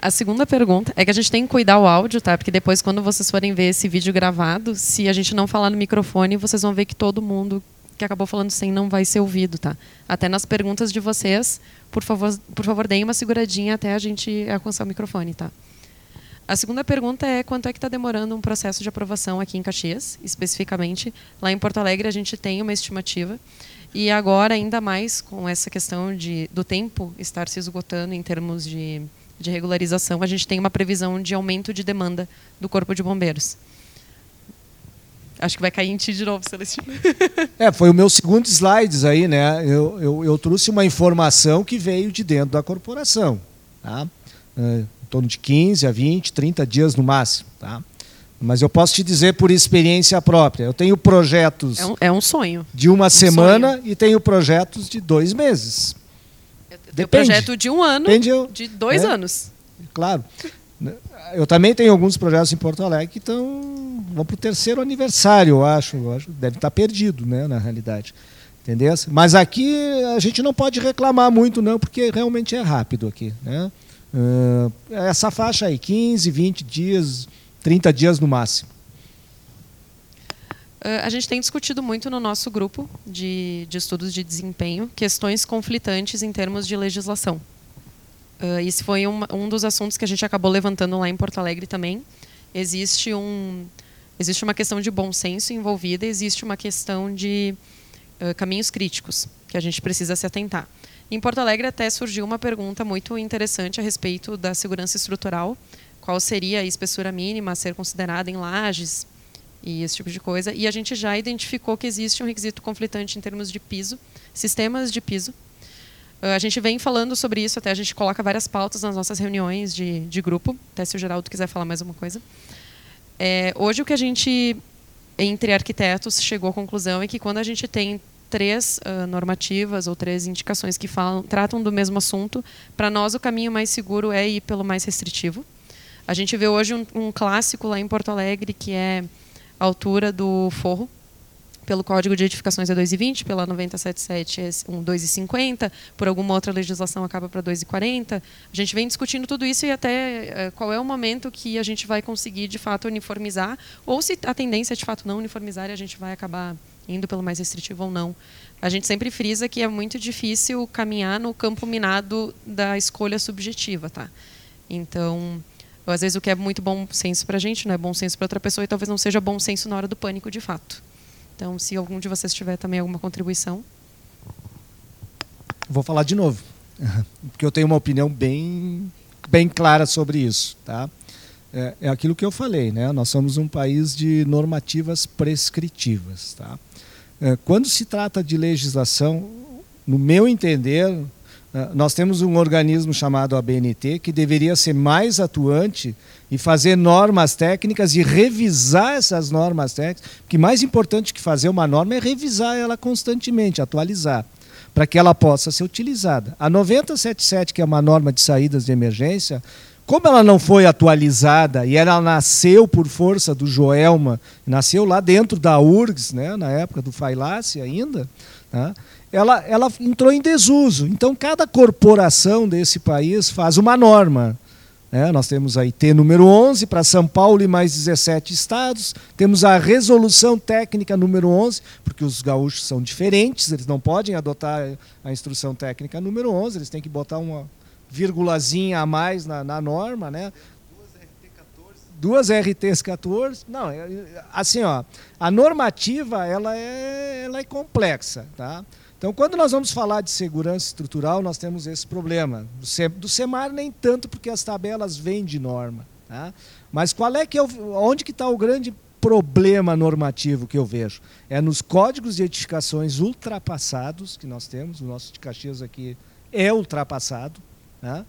A segunda pergunta é que a gente tem que cuidar o áudio, tá? Porque depois, quando vocês forem ver esse vídeo gravado, se a gente não falar no microfone, vocês vão ver que todo mundo que acabou falando sem não vai ser ouvido, tá? Até nas perguntas de vocês, por favor, por favor, deem uma seguradinha até a gente alcançar o microfone, tá? A segunda pergunta é quanto é que está demorando um processo de aprovação aqui em Caxias, especificamente. Lá em Porto Alegre a gente tem uma estimativa. E agora, ainda mais com essa questão de, do tempo estar se esgotando em termos de de regularização, a gente tem uma previsão de aumento de demanda do Corpo de Bombeiros. Acho que vai cair em ti de novo, Celestino. [LAUGHS] É, foi o meu segundo slides aí, né? Eu, eu, eu trouxe uma informação que veio de dentro da corporação. Tá? É, em torno de 15 a 20, 30 dias no máximo. Tá? Mas eu posso te dizer por experiência própria. Eu tenho projetos. É um, é um sonho. De uma um semana sonho. e tenho projetos de dois meses. Tem um projeto de um ano, Depende, de dois é, anos. Claro. Eu também tenho alguns projetos em Porto Alegre que estão vão para o terceiro aniversário, eu acho, eu acho. Deve estar perdido, né, na realidade. Entendeu? Mas aqui a gente não pode reclamar muito, não, porque realmente é rápido aqui. Né? Uh, essa faixa aí, 15, 20 dias, 30 dias no máximo. Uh, a gente tem discutido muito no nosso grupo de, de estudos de desempenho questões conflitantes em termos de legislação. Uh, foi um, um dos assuntos que a gente acabou levantando lá em Porto Alegre também. Existe, um, existe uma questão de bom senso envolvida, existe uma questão de uh, caminhos críticos que a gente precisa se atentar. Em Porto Alegre até surgiu uma pergunta muito interessante a respeito da segurança estrutural. Qual seria a espessura mínima a ser considerada em lajes, e esse tipo de coisa. E a gente já identificou que existe um requisito conflitante em termos de piso, sistemas de piso. Uh, a gente vem falando sobre isso, até a gente coloca várias pautas nas nossas reuniões de, de grupo, até se o Geraldo quiser falar mais uma coisa. É, hoje o que a gente, entre arquitetos, chegou à conclusão é que quando a gente tem três uh, normativas ou três indicações que falam, tratam do mesmo assunto, para nós o caminho mais seguro é ir pelo mais restritivo. A gente vê hoje um, um clássico lá em Porto Alegre que é altura do forro, pelo Código de Edificações é 2,20, pela 977 é 2,50, por alguma outra legislação acaba para 2,40. A gente vem discutindo tudo isso e até é, qual é o momento que a gente vai conseguir de fato uniformizar, ou se a tendência é de fato não uniformizar e a gente vai acabar indo pelo mais restritivo ou não. A gente sempre frisa que é muito difícil caminhar no campo minado da escolha subjetiva, tá? Então, às vezes o que é muito bom senso para a gente não é bom senso para outra pessoa e talvez não seja bom senso na hora do pânico de fato. Então, se algum de vocês tiver também alguma contribuição. Vou falar de novo, [LAUGHS] porque eu tenho uma opinião bem, bem clara sobre isso. Tá? É, é aquilo que eu falei, né? nós somos um país de normativas prescritivas. Tá? É, quando se trata de legislação, no meu entender, nós temos um organismo chamado ABNT que deveria ser mais atuante e fazer normas técnicas e revisar essas normas técnicas, porque mais importante que fazer uma norma é revisar ela constantemente, atualizar para que ela possa ser utilizada. A 9077, que é uma norma de saídas de emergência, como ela não foi atualizada e ela nasceu por força do Joelma, nasceu lá dentro da URGS, né, na época do Failace ainda, né, ela, ela entrou em desuso. Então, cada corporação desse país faz uma norma. É, nós temos a IT número 11 para São Paulo e mais 17 estados. Temos a resolução técnica número 11, porque os gaúchos são diferentes, eles não podem adotar a instrução técnica número 11, eles têm que botar uma vírgulazinha a mais na, na norma. Né? Duas RTs 14. Não, é, assim, ó, a normativa ela é, ela é complexa. Tá? Então, quando nós vamos falar de segurança estrutural, nós temos esse problema. Do SEMAR nem tanto, porque as tabelas vêm de norma. Tá? Mas qual é que é onde que está o grande problema normativo que eu vejo? É nos códigos de edificações ultrapassados que nós temos. O nosso de Caxias aqui é ultrapassado. Tá?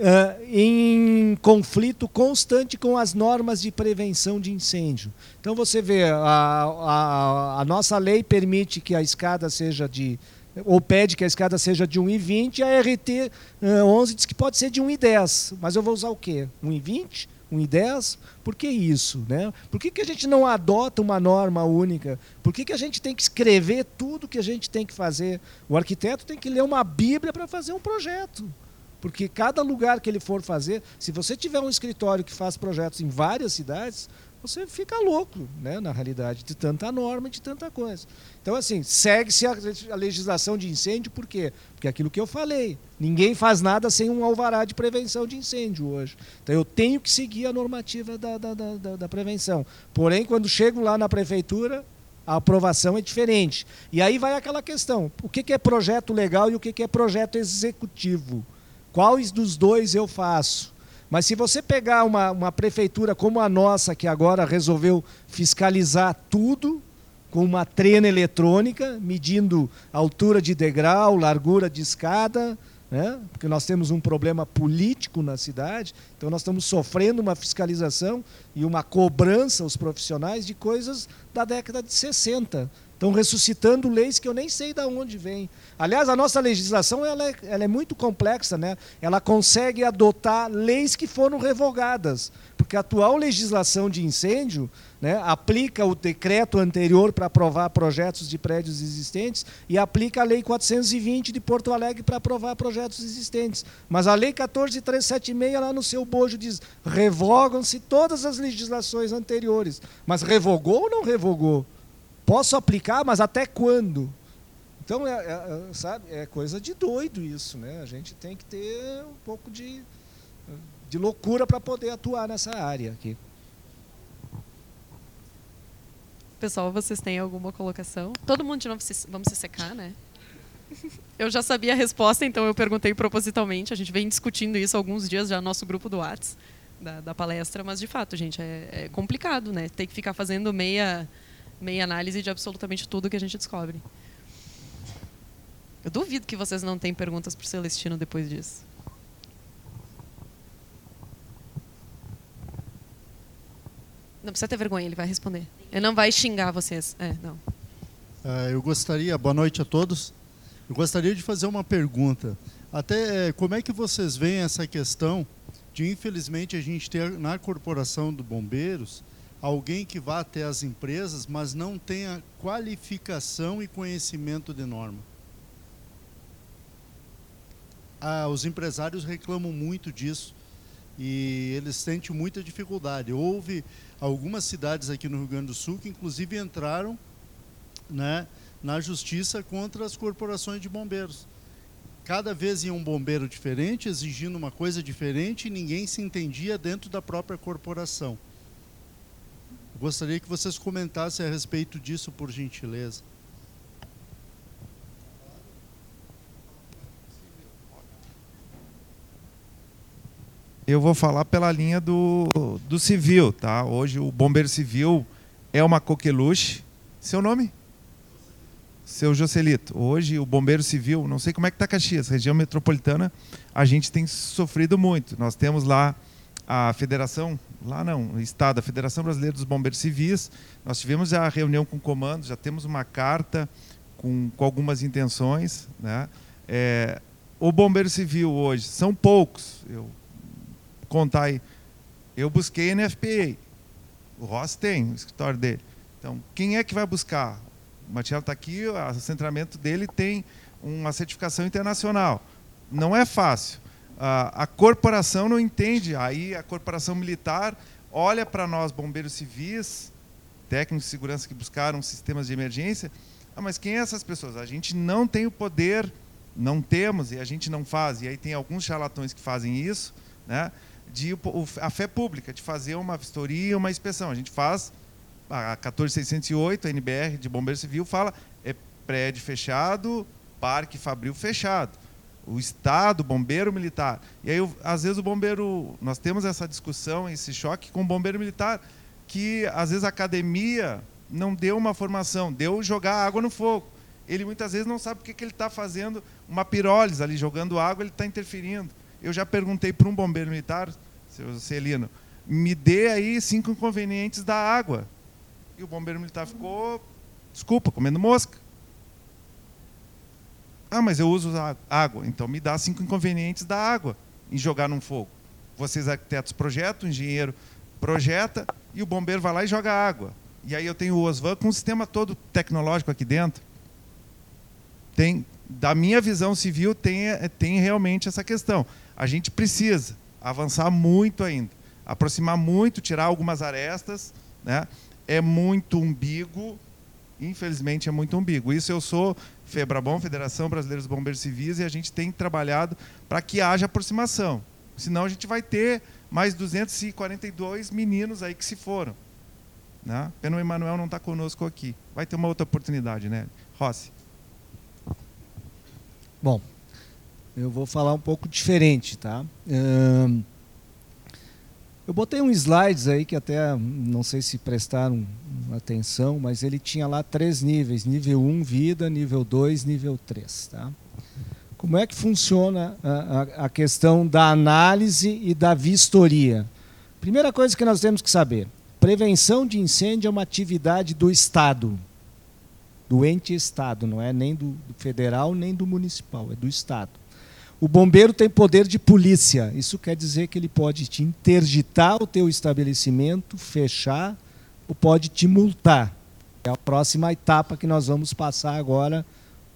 Uh, em conflito constante com as normas de prevenção de incêndio. Então você vê, a, a, a nossa lei permite que a escada seja de ou pede que a escada seja de 1,20, a RT 11 diz que pode ser de 1,10. Mas eu vou usar o quê? 1,20? 1,10? Por que isso? Né? Por que, que a gente não adota uma norma única? Por que, que a gente tem que escrever tudo que a gente tem que fazer? O arquiteto tem que ler uma Bíblia para fazer um projeto. Porque cada lugar que ele for fazer, se você tiver um escritório que faz projetos em várias cidades, você fica louco, né, na realidade, de tanta norma, de tanta coisa. Então, assim, segue-se a, legislação de incêndio, por quê? Porque é aquilo que eu falei, ninguém faz nada sem um alvará de prevenção de incêndio hoje. Então, eu tenho que seguir a normativa da, da, da, da prevenção. Porém, quando chego lá na prefeitura, a aprovação é diferente. E aí vai aquela questão: o que é projeto legal e o que é projeto executivo? Quais dos dois eu faço? Mas se você pegar uma, uma prefeitura como a nossa, que agora resolveu fiscalizar tudo, com uma trena eletrônica, medindo altura de degrau, largura de escada, né? porque nós temos um problema político na cidade, então nós estamos sofrendo uma fiscalização e uma cobrança aos profissionais de coisas da década de 60. Estão ressuscitando leis que eu nem sei de onde vêm. Aliás, a nossa legislação ela é, ela é, muito complexa. Né? Ela consegue adotar leis que foram revogadas. Porque a atual legislação de incêndio né, aplica o decreto anterior para aprovar projetos de prédios existentes e aplica a Lei 420 de Porto Alegre para aprovar projetos existentes. Mas a Lei 14376, lá no seu bojo, diz revogam-se todas as legislações anteriores. Mas revogou ou não revogou? Posso aplicar, mas até quando? Então, é, é, é, sabe, é coisa de doido isso, né? A gente tem que ter um pouco de, de loucura para poder atuar nessa área aqui. Pessoal, vocês têm alguma colocação? Todo mundo de novo se, vamos se secar, né? Eu já sabia a resposta, então eu perguntei propositalmente. A gente vem discutindo isso alguns dias já no nosso grupo do Whats da, da palestra, mas de fato, gente, é, é complicado, né? Tem que ficar fazendo meia meia análise de absolutamente tudo que a gente descobre. Eu duvido que vocês não tenham perguntas para o Celestino depois disso. Não precisa ter vergonha, ele vai responder. Ele não vai xingar vocês. É, não. Uh, eu gostaria, boa noite a todos. Eu gostaria de fazer uma pergunta. Até eh, como é que vocês veem essa questão de, infelizmente, a gente ter na corporação do bombeiros alguém que vá até as empresas, mas não tenha qualificação e conhecimento de norma. Ah, os empresários reclamam muito disso e eles sentem muita dificuldade. Houve algumas cidades aqui no Rio Grande do Sul que, inclusive, entraram né, na justiça contra as corporações de bombeiros. Cada vez ia um bombeiro diferente, exigindo uma coisa diferente, e ninguém se entendia dentro da própria corporação. Gostaria que vocês comentassem a respeito disso, por gentileza. Eu vou falar pela linha do, do civil, tá? Hoje o bombeiro civil é uma coqueluche. Seu nome? Seu Joselito. Hoje o bombeiro civil, não sei como é que está Caxias, região metropolitana, a gente tem sofrido muito. Nós temos lá a federação, lá não, estado, a Federação Brasileira dos Bombeiros Civis. Nós tivemos a reunião com o comando, já temos uma carta com, com algumas intenções, né? É, o bombeiro civil hoje são poucos. Eu contar aí. Eu busquei NFPA. O Ross tem o escritório dele. Então, quem é que vai buscar? O Matiello está aqui, o centramento dele tem uma certificação internacional. Não é fácil. A, corporação não entende. Aí a corporação militar olha para nós, bombeiros civis, técnicos de segurança que buscaram sistemas de emergência. Ah, mas quem é essas pessoas? A gente não tem o poder, não temos e a gente não faz. E aí tem alguns charlatões que fazem isso, né? de a fé pública, de fazer uma vistoria, uma inspeção. A gente faz a 14608, a NBR de Bombeiro Civil fala é prédio fechado, parque fabril fechado. O Estado, bombeiro militar. E aí, às vezes, o bombeiro. Nós temos essa discussão, esse choque com o bombeiro militar, que às vezes a academia não deu uma formação, deu jogar água no fogo. Ele muitas vezes não sabe o que, que ele está fazendo, uma pirólise ali, jogando água, ele está interferindo. Eu já perguntei para um bombeiro militar, seu Celino, me dê aí cinco inconvenientes da água. E o bombeiro militar ficou, desculpa, comendo mosca. Ah, mas eu uso água. Então me dá cinco inconvenientes da água em jogar num fogo. Vocês arquitetos projetam, o engenheiro projeta e o bombeiro vai lá e joga água. E aí eu tenho o Osvan com um sistema todo tecnológico aqui dentro. Tem, da minha visão civil, tem, tem realmente essa questão. A gente precisa avançar muito ainda, aproximar muito, tirar algumas arestas, né? É muito umbigo, infelizmente é muito umbigo. Isso eu sou FEBRABOM, Federação Brasileira dos Bombeiros Civis, e a gente tem trabalhado para que haja aproximação. Senão a gente vai ter mais 242 meninos aí que se foram. Né? Pena o Emanuel não está conosco aqui. Vai ter uma outra oportunidade, né? Rossi. Bom, eu vou falar um pouco diferente, tá? eu botei um slides aí que até não sei se prestaram atenção, mas ele tinha lá três níveis: nível 1, vida, nível 2, nível 3. Tá? Como é que funciona a, a, a questão da análise e da vistoria? Primeira coisa que nós temos que saber: prevenção de incêndio é uma atividade do Estado, do ente Estado, não é nem do federal nem do municipal, é do Estado. O bombeiro tem poder de polícia. Isso quer dizer que ele pode te interditar o teu estabelecimento, fechar, pode te multar. É a próxima etapa que nós vamos passar agora,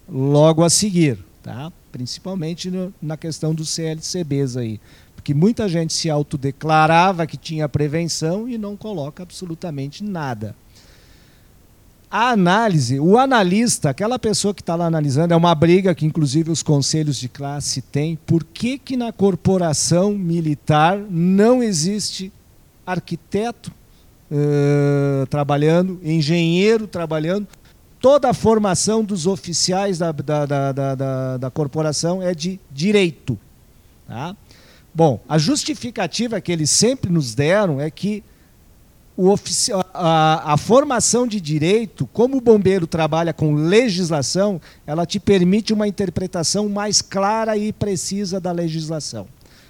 logo a seguir, tá? Principalmente no, na questão dos CLCBs aí, porque muita gente se autodeclarava que tinha prevenção e não coloca absolutamente nada a análise, o analista, aquela pessoa que está lá analisando, é uma briga que inclusive os conselhos de classe têm. Por que, que na corporação militar não existe arquiteto uh, trabalhando, engenheiro trabalhando? Toda a formação dos oficiais da, da, da, da, da corporação é de direito. Tá? Bom, a justificativa que eles sempre nos deram é que o a, a, formação de direito, como o bombeiro trabalha com legislação, ela te permite uma interpretação mais clara e precisa da legislação.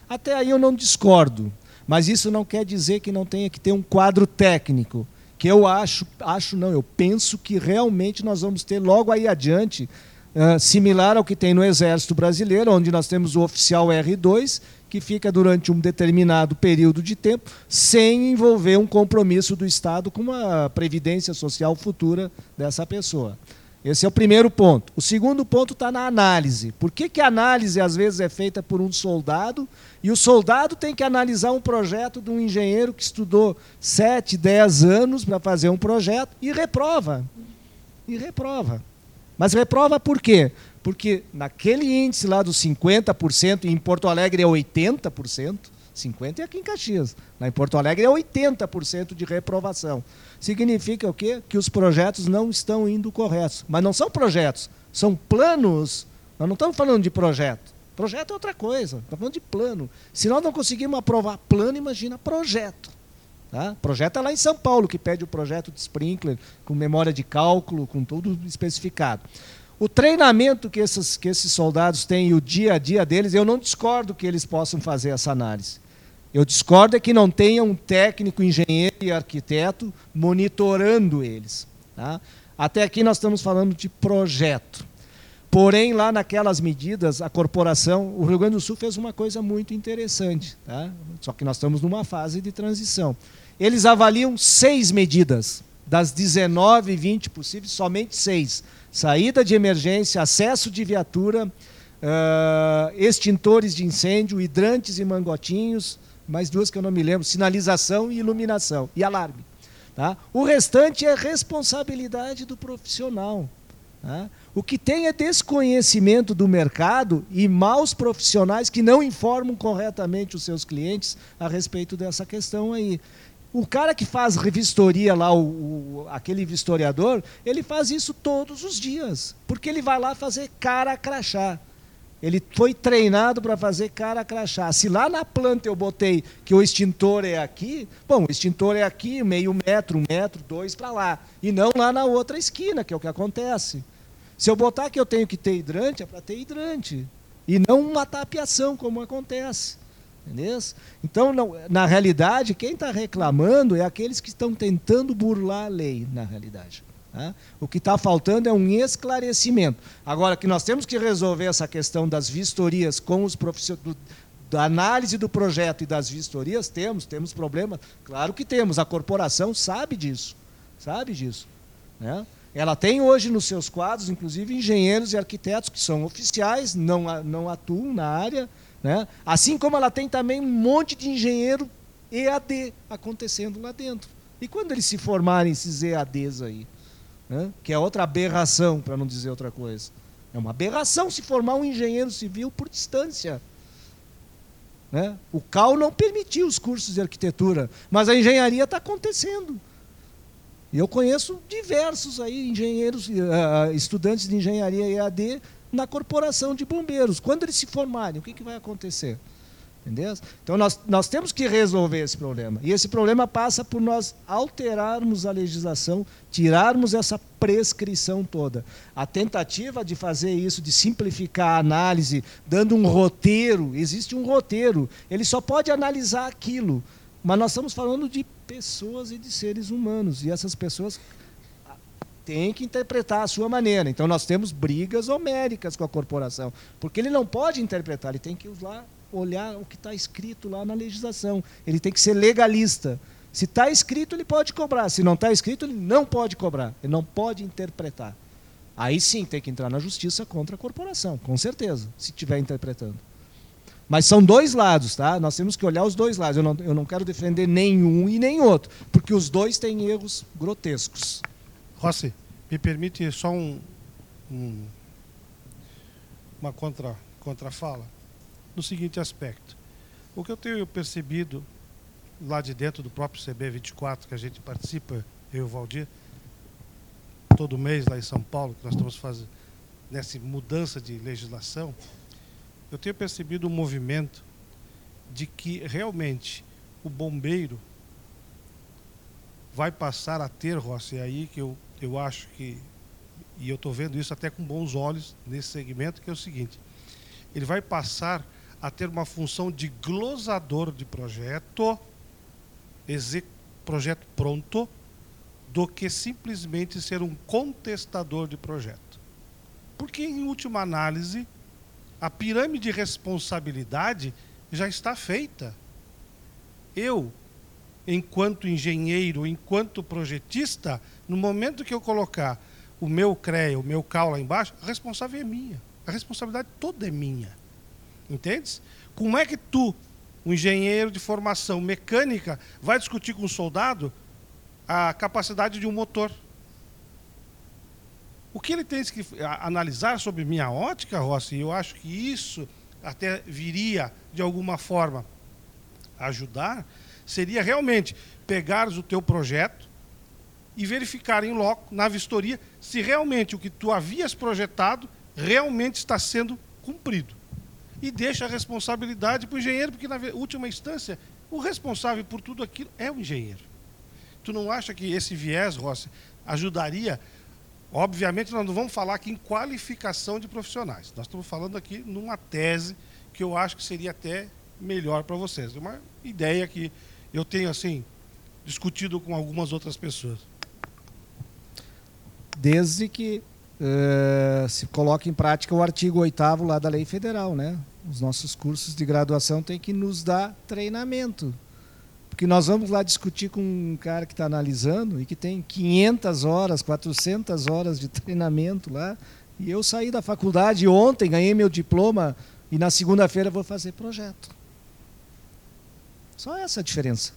Até aí eu não discordo, mas isso não quer dizer que não tenha que ter um quadro técnico, que eu acho, acho não, eu penso que realmente nós vamos ter logo aí adiante, uh, similar ao que tem no Exército Brasileiro, onde nós temos o oficial R2, que fica durante um determinado período de tempo sem envolver um compromisso do Estado com uma previdência social futura dessa pessoa. Esse é o primeiro ponto. O segundo ponto está na análise. Por que, que a análise às vezes é feita por um soldado e o soldado tem que analisar um projeto de um engenheiro que estudou 7, 10 anos para fazer um projeto e reprova? e reprova. Mas reprova por quê? Porque naquele índice lá dos 50%, e em Porto Alegre é 80%, 50% é aqui em Caxias, lá em Porto Alegre é 80% de reprovação. Significa o quê? Que os projetos não estão indo corretos. Mas não são projetos, são planos. Nós não estamos falando de projeto. Projeto é outra coisa, estamos falando de plano. Se nós não conseguimos aprovar plano, imagina projeto. Tá? Projeto é lá em São Paulo, que pede o projeto de sprinkler, com memória de cálculo, com tudo especificado. O treinamento que esses, que esses soldados têm e o dia a dia deles, eu não discordo que eles possam fazer essa análise. Eu discordo é que não tenha um técnico, engenheiro e arquiteto monitorando eles. Tá? Até aqui nós estamos falando de projeto. Porém, lá naquelas medidas, a corporação, o Rio Grande do Sul fez uma coisa muito interessante. Tá? Só que nós estamos numa fase de transição. Eles avaliam seis medidas. Das 19, 20 possíveis, somente seis. Saída de emergência, acesso de viatura, uh, extintores de incêndio, hidrantes e mangotinhos, mais duas que eu não me lembro, sinalização e iluminação, e alarme. Tá? O restante é responsabilidade do profissional. Tá? O que tem é desconhecimento do mercado e maus profissionais que não informam corretamente os seus clientes a respeito dessa questão aí. O cara que faz revistoria lá, o, o, aquele vistoriador, ele faz isso todos os dias, porque ele vai lá fazer cara crachá. Ele foi treinado para fazer cara crachá. Se lá na planta eu botei que o extintor é aqui, bom, o extintor é aqui, meio metro, um metro, dois para lá. E não lá na outra esquina, que é o que acontece. Se eu botar que eu tenho que ter hidrante, é para ter hidrante. E não uma tapiação, como acontece. Entendeu? Então, não, na realidade, quem está reclamando é aqueles que estão tentando burlar a lei, na realidade. Tá? O que está faltando é um esclarecimento. Agora, que nós temos que resolver essa questão das vistorias com os profissionais, da análise do projeto e das vistorias, temos, temos problema. Claro que temos, a corporação sabe disso, sabe disso. Né? Ela tem hoje nos seus quadros, inclusive, engenheiros e arquitetos que são oficiais, não, não atuam na área, né? Assim como ela tem também um monte de engenheiro EAD acontecendo lá dentro. E quando eles se formarem, esses EADs aí? Né? Que é outra aberração, para não dizer outra coisa. É uma aberração se formar um engenheiro civil por distância. Né? O CAL não permitiu os cursos de arquitetura, mas a engenharia está acontecendo. E eu conheço diversos aí engenheiros, uh, estudantes de engenharia EAD na corporação de bombeiros. Quando eles se formarem, o que, que vai acontecer? Entendeu? Então nós, nós temos que resolver esse problema. E esse problema passa por nós alterarmos a legislação, tirarmos essa prescrição toda. A tentativa de fazer isso, de simplificar a análise, dando um roteiro, existe um roteiro. Ele só pode analisar aquilo. Mas nós estamos falando de pessoas e de seres humanos. E essas pessoas tem que interpretar a sua maneira. Então nós temos brigas homéricas com a corporação, porque ele não pode interpretar, ele tem que usar, olhar o que está escrito lá na legislação. Ele tem que ser legalista. Se está escrito, ele pode cobrar. Se não está escrito, ele não pode cobrar. Ele não pode interpretar. Aí sim tem que entrar na justiça contra a corporação, com certeza, se estiver interpretando. Mas são dois lados, tá? Nós temos que olhar os dois lados. Eu não, eu não quero defender nenhum e nem outro, porque os dois têm erros grotescos. Rossi, me permite só um, um, uma contra, contrafala no seguinte aspecto. O que eu tenho percebido lá de dentro do próprio CB24, que a gente participa, eu e o Valdir, todo mês lá em São Paulo, que nós estamos fazendo nessa mudança de legislação, eu tenho percebido um movimento de que realmente o bombeiro vai passar a ter, Rossi, é aí que eu eu acho que, e eu estou vendo isso até com bons olhos nesse segmento, que é o seguinte: ele vai passar a ter uma função de glosador de projeto, projeto pronto, do que simplesmente ser um contestador de projeto. Porque, em última análise, a pirâmide de responsabilidade já está feita. Eu, enquanto engenheiro, enquanto projetista, no momento que eu colocar o meu CREA, o meu CAL lá embaixo, a responsável é minha. A responsabilidade toda é minha. Entendes? Como é que tu, um engenheiro de formação mecânica, vai discutir com um soldado a capacidade de um motor? O que ele tem que analisar sobre minha ótica, Rossi, eu acho que isso até viria, de alguma forma, ajudar, seria realmente pegares o teu projeto e verificar em loco, na vistoria, se realmente o que tu havias projetado realmente está sendo cumprido. E deixa a responsabilidade para o engenheiro, porque na última instância, o responsável por tudo aquilo é o engenheiro. Tu não acha que esse viés, Rossi, ajudaria? Obviamente, nós não vamos falar aqui em qualificação de profissionais. Nós estamos falando aqui numa tese que eu acho que seria até melhor para vocês. É uma ideia que eu tenho assim discutido com algumas outras pessoas. Desde que uh, se coloque em prática o artigo 8 lá da lei federal, né? Os nossos cursos de graduação têm que nos dar treinamento. Porque nós vamos lá discutir com um cara que está analisando e que tem 500 horas, 400 horas de treinamento lá. E eu saí da faculdade ontem, ganhei meu diploma e na segunda-feira vou fazer projeto. Só essa a diferença.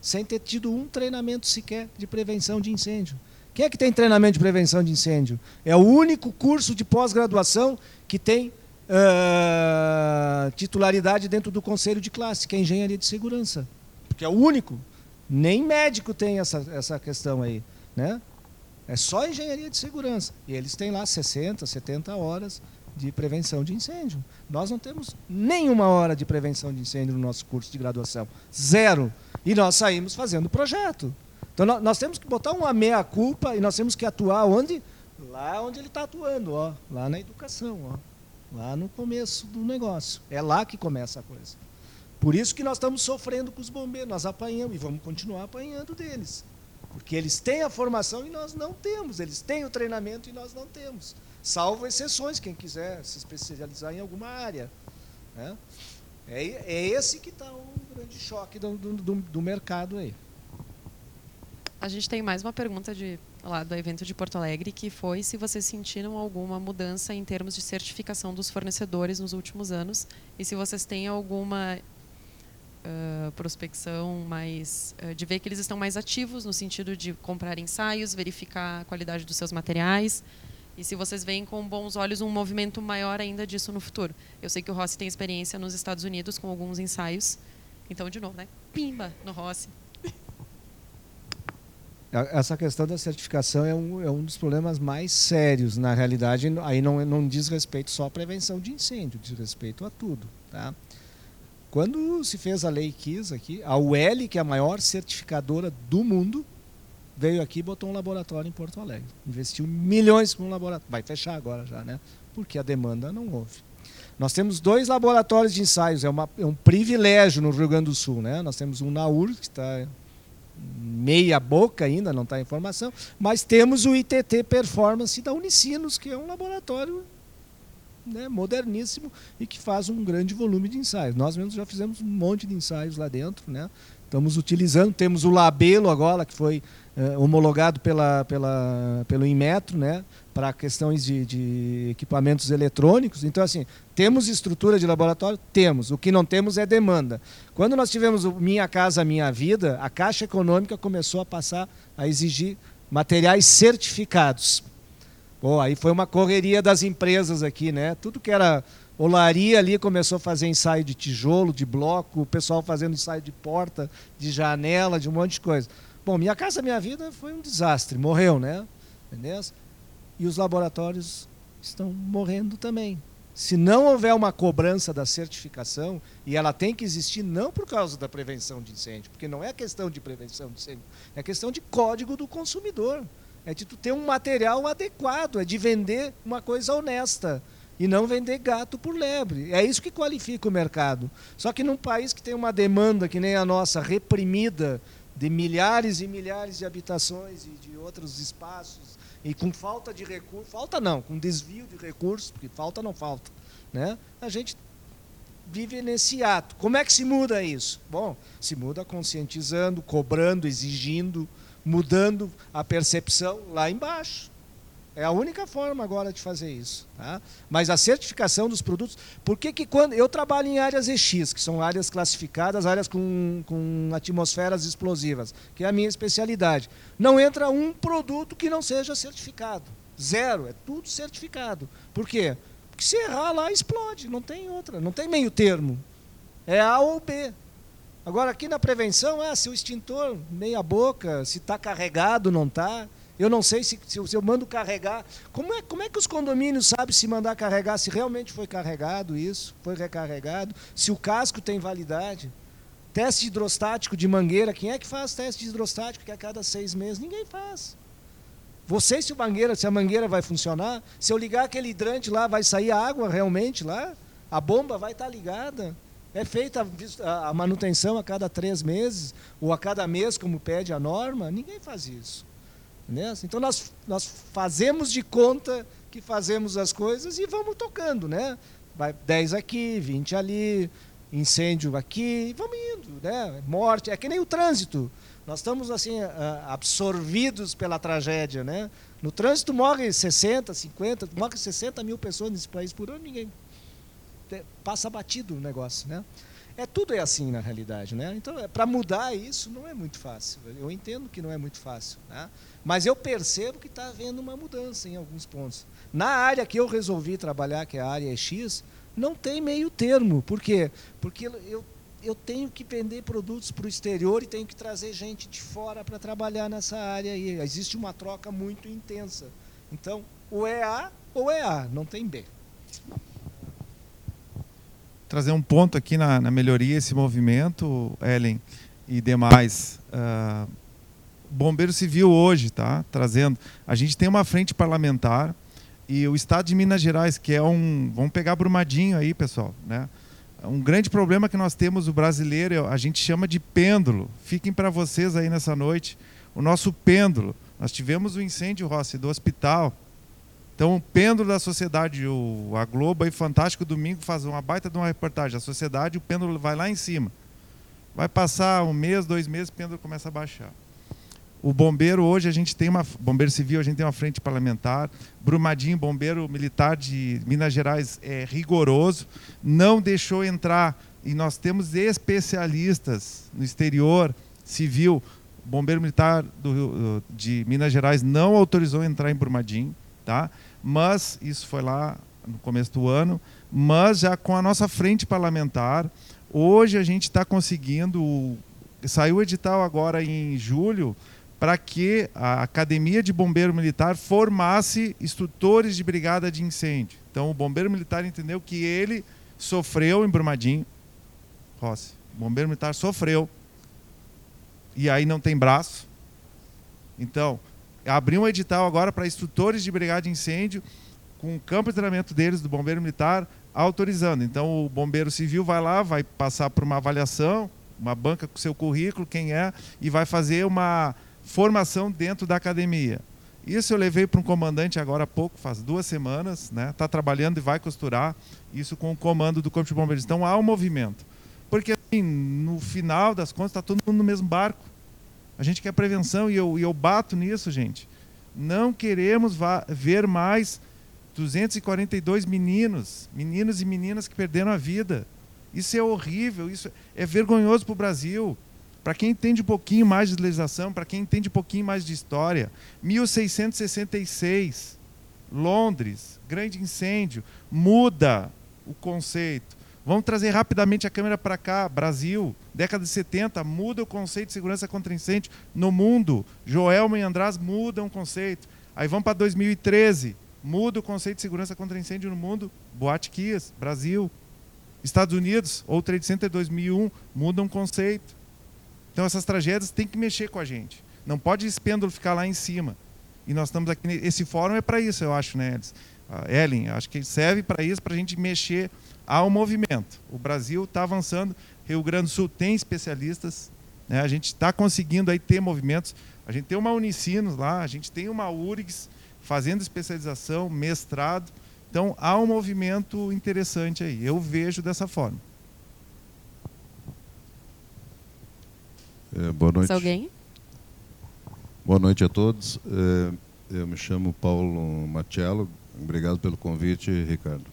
Sem ter tido um treinamento sequer de prevenção de incêndio. Quem é que tem treinamento de prevenção de incêndio? É o único curso de pós-graduação que tem uh, titularidade dentro do conselho de classe, que é engenharia de segurança. Porque é o único. Nem médico tem essa, essa questão aí. Né? É só engenharia de segurança. E eles têm lá 60, 70 horas de prevenção de incêndio. Nós não temos nenhuma hora de prevenção de incêndio no nosso curso de graduação. Zero. E nós saímos fazendo projeto. Então nós, temos que botar uma meia-culpa e nós temos que atuar onde? Lá onde ele está atuando, ó, lá na educação, ó, lá no começo do negócio. É lá que começa a coisa. Por isso que nós estamos sofrendo com os bombeiros, nós apanhamos e vamos continuar apanhando deles. Porque eles têm a formação e nós não temos, eles têm o treinamento e nós não temos. Salvo exceções, quem quiser se especializar em alguma área. Né? É, é esse que está o grande choque do, do, do mercado aí. A gente tem mais uma pergunta de, lá do evento de Porto Alegre, que foi se vocês sentiram alguma mudança em termos de certificação dos fornecedores nos últimos anos e se vocês têm alguma uh, prospecção mais uh, de ver que eles estão mais ativos no sentido de comprar ensaios, verificar a qualidade dos seus materiais e se vocês veem com bons olhos um movimento maior ainda disso no futuro. Eu sei que o Rossi tem experiência nos Estados Unidos com alguns ensaios, então de novo, né? Pimba no Rossi. Essa questão da certificação é um, é um dos problemas mais sérios. Na realidade, aí não, não diz respeito só à prevenção de incêndio, diz respeito a tudo. Tá? Quando se fez a lei KIS aqui, a UL, que é a maior certificadora do mundo, veio aqui e botou um laboratório em Porto Alegre. Investiu milhões com um laboratório. Vai fechar agora já, né? Porque a demanda não houve. Nós temos dois laboratórios de ensaios, é, uma, é um privilégio no Rio Grande do Sul. Né? Nós temos um na UR, que está meia boca ainda, não está a informação, mas temos o ITT Performance da Unicinos, que é um laboratório né, moderníssimo e que faz um grande volume de ensaios. Nós mesmos já fizemos um monte de ensaios lá dentro, né? Estamos utilizando, temos o Labelo agora, que foi eh, homologado pela, pela, pelo Inmetro, né? para questões de, de, equipamentos eletrônicos. Então, assim, temos estrutura de laboratório? Temos. O que não temos é demanda. Quando nós tivemos o Minha Casa Minha Vida, a Caixa Econômica começou a passar a exigir materiais certificados. Bom, aí foi uma correria das empresas aqui, né? Tudo que era olaria ali começou a fazer ensaio de tijolo, de bloco, o pessoal fazendo ensaio de porta, de janela, de um monte de coisa. Bom, Minha Casa Minha Vida foi um desastre, morreu, né? Beleza? e os laboratórios estão morrendo também. Se não houver uma cobrança da certificação, e ela tem que existir não por causa da prevenção de incêndio, porque não é questão de prevenção de incêndio, é questão de código do consumidor. É de tu ter um material adequado, é de vender uma coisa honesta e não vender gato por lebre. É isso que qualifica o mercado. Só que num país que tem uma demanda que nem a nossa, reprimida, de milhares e milhares de habitações e de outros espaços, e com falta de recurso, falta não, com desvio de recursos, porque falta não falta, né? A gente vive nesse ato. Como é que se muda isso? Bom, se muda conscientizando, cobrando, exigindo, mudando a percepção lá embaixo. É a única forma agora de fazer isso. Tá? Mas a certificação dos produtos. Por que, que quando. Eu trabalho em áreas EX, que são áreas classificadas, áreas com, com atmosferas explosivas, que é a minha especialidade. Não entra um produto que não seja certificado. Zero, é tudo certificado. Por quê? Porque se errar lá, explode, não tem outra, não tem meio termo. É A ou B. Agora, aqui na prevenção, ah, se o extintor meia boca, se está carregado, não está. Eu não sei se, se, eu, mando carregar. Como é, como é que os condomínios sabem se mandar carregar, se realmente foi carregado isso, foi recarregado, se o casco tem validade? Teste hidrostático de mangueira, quem é que faz teste hidrostático que a cada seis meses? Ninguém faz. Você, se, mangueira, se a mangueira vai funcionar, se eu ligar aquele hidrante lá, vai sair água realmente lá? A bomba vai estar ligada? É feita a manutenção a cada três meses, ou a cada mês, como pede a norma? Ninguém faz isso. Né? Então nós, nós fazemos de conta que fazemos as coisas e vamos tocando. Né? Vai 10 aqui, 20 ali, incêndio aqui, vamos indo. Né? Morte, é que nem o trânsito. Nós estamos assim absorvidos pela tragédia. Né? No trânsito morre 60, 50, morre 60 mil pessoas nesse país por ano, ninguém passa batido o negócio, né? É tudo é assim na realidade, né? Então, é, para mudar isso não é muito fácil. Eu entendo que não é muito fácil, né? Mas eu percebo que está havendo uma mudança em alguns pontos. Na área que eu resolvi trabalhar, que é a área X, não tem meio termo. Por quê? Porque eu, eu tenho que vender produtos para o exterior e tenho que trazer gente de fora para trabalhar nessa área. E existe uma troca muito intensa. Então, ou é A ou é A, não tem B trazer um ponto aqui na, na melhoria esse movimento, Ellen e demais. Uh, Bombeiro Civil hoje, tá? Trazendo. A gente tem uma frente parlamentar e o Estado de Minas Gerais, que é um. Vamos pegar Brumadinho aí, pessoal, né? Um grande problema que nós temos, o brasileiro, a gente chama de pêndulo. Fiquem para vocês aí nessa noite. O nosso pêndulo. Nós tivemos o incêndio, Rossi, do hospital então, o pêndulo da sociedade, o, a Globo aí, Fantástico Domingo, faz uma baita de uma reportagem. A sociedade, o pêndulo vai lá em cima. Vai passar um mês, dois meses, o pêndulo começa a baixar. O bombeiro, hoje, a gente tem uma. Bombeiro civil, a gente tem uma frente parlamentar. Brumadinho, bombeiro militar de Minas Gerais, é rigoroso. Não deixou entrar. E nós temos especialistas no exterior, civil. Bombeiro militar do, de Minas Gerais não autorizou entrar em Brumadinho. Tá? Mas isso foi lá no começo do ano, mas já com a nossa frente parlamentar, hoje a gente está conseguindo, saiu o edital agora em julho, para que a Academia de Bombeiro Militar formasse instrutores de brigada de incêndio. Então o bombeiro militar entendeu que ele sofreu em Brumadinho, Rossi, o bombeiro militar sofreu, e aí não tem braço. Então, abriu um edital agora para instrutores de brigada de incêndio, com o campo de treinamento deles, do bombeiro militar, autorizando. Então, o bombeiro civil vai lá, vai passar por uma avaliação, uma banca com seu currículo, quem é, e vai fazer uma formação dentro da academia. Isso eu levei para um comandante agora há pouco, faz duas semanas, está né? Tá trabalhando e vai costurar isso com o comando do Corpo de Bombeiros. Então há um movimento. Porque assim, no final das contas está todo mundo no mesmo barco. A gente quer prevenção e eu, e eu bato nisso, gente. Não queremos ver mais 242 meninos, meninos e meninas que perderam a vida. Isso é horrível, isso é vergonhoso para o Brasil. Para quem entende um pouquinho mais de legislação, para quem entende um pouquinho mais de história, 1666, Londres, grande incêndio, muda o conceito. Vamos trazer rapidamente a câmera para cá, Brasil, década de 70, muda o conceito de segurança contra incêndio no mundo. Joelma e András mudam o conceito. Aí vamos para 2013, muda o conceito de segurança contra incêndio no mundo. Boate Kias, Brasil. Estados Unidos, ou Trade Center 2001, mudam o conceito. Então essas tragédias têm que mexer com a gente. Não pode esse pêndulo ficar lá em cima. E nós estamos aqui. Esse fórum é para isso, eu acho, né, Ellen? Acho que serve para isso, para a gente mexer há um movimento. O Brasil está avançando, Rio Grande do Sul tem especialistas, né? a gente está conseguindo aí ter movimentos. A gente tem uma Unicinos lá, a gente tem uma URGS fazendo especialização, mestrado. Então há um movimento interessante aí. Eu vejo dessa forma. É, boa noite. alguém? Boa noite a todos. É, eu me chamo Paulo Machello. Obrigado pelo convite, Ricardo.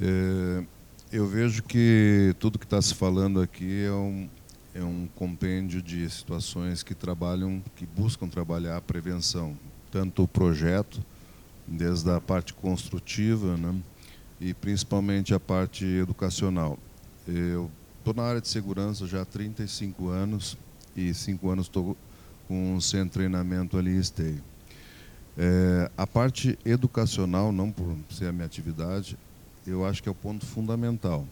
É, eu vejo que tudo que está se falando aqui é um, é um compêndio de situações que trabalham, que buscam trabalhar a prevenção, tanto o projeto desde a parte construtiva né, e principalmente a parte educacional. Eu estou na área de segurança já há 35 anos e cinco anos estou com um centro de treinamento ali em Esteio. É, a parte educacional, não por ser a minha atividade, eu acho que é o ponto fundamental.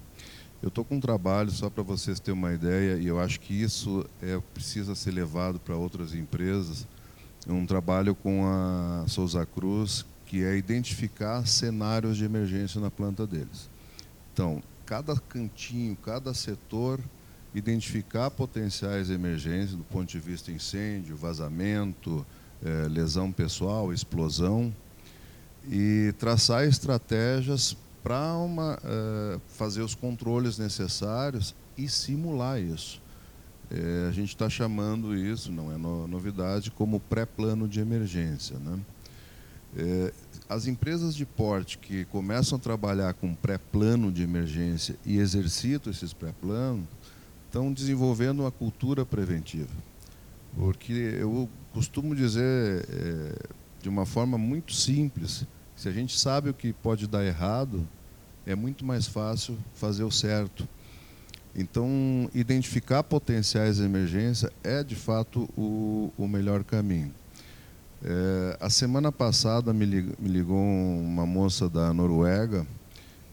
Eu estou com um trabalho, só para vocês terem uma ideia, e eu acho que isso é, precisa ser levado para outras empresas, um trabalho com a Souza Cruz, que é identificar cenários de emergência na planta deles. Então, cada cantinho, cada setor, identificar potenciais emergências do ponto de vista incêndio, vazamento, eh, lesão pessoal, explosão, e traçar estratégias para eh, fazer os controles necessários e simular isso. Eh, a gente está chamando isso, não é no, novidade, como pré-plano de emergência. Né? É, as empresas de porte que começam a trabalhar com pré-plano de emergência e exercitam esses pré-planos, estão desenvolvendo uma cultura preventiva. Porque eu costumo dizer é, de uma forma muito simples, se a gente sabe o que pode dar errado, é muito mais fácil fazer o certo. Então, identificar potenciais de emergência é, de fato, o, o melhor caminho. É, a semana passada me ligou, me ligou uma moça da Noruega,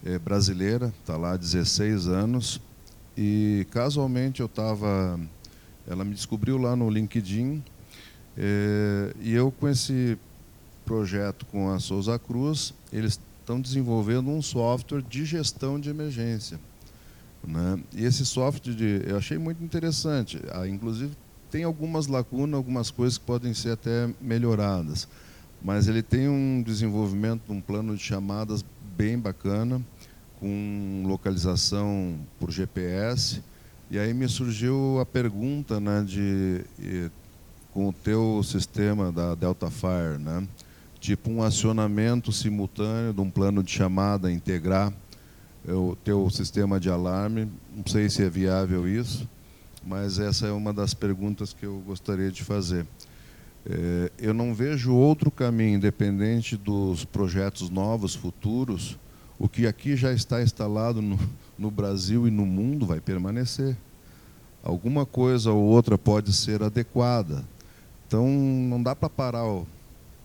é, brasileira, está lá há 16 anos, e casualmente eu estava. Ela me descobriu lá no LinkedIn, é, e eu com esse projeto com a Souza Cruz, eles estão desenvolvendo um software de gestão de emergência. Né? E esse software de, eu achei muito interessante. Ah, inclusive tem algumas lacunas, algumas coisas que podem ser até melhoradas, mas ele tem um desenvolvimento, um plano de chamadas bem bacana, com localização por GPS. E aí me surgiu a pergunta, né, de com o teu sistema da Delta Fire, né, tipo um acionamento simultâneo de um plano de chamada integrar o teu sistema de alarme. Não sei se é viável isso mas essa é uma das perguntas que eu gostaria de fazer. É, eu não vejo outro caminho, independente dos projetos novos, futuros, o que aqui já está instalado no, no Brasil e no mundo vai permanecer. Alguma coisa ou outra pode ser adequada. Então, não dá para parar o,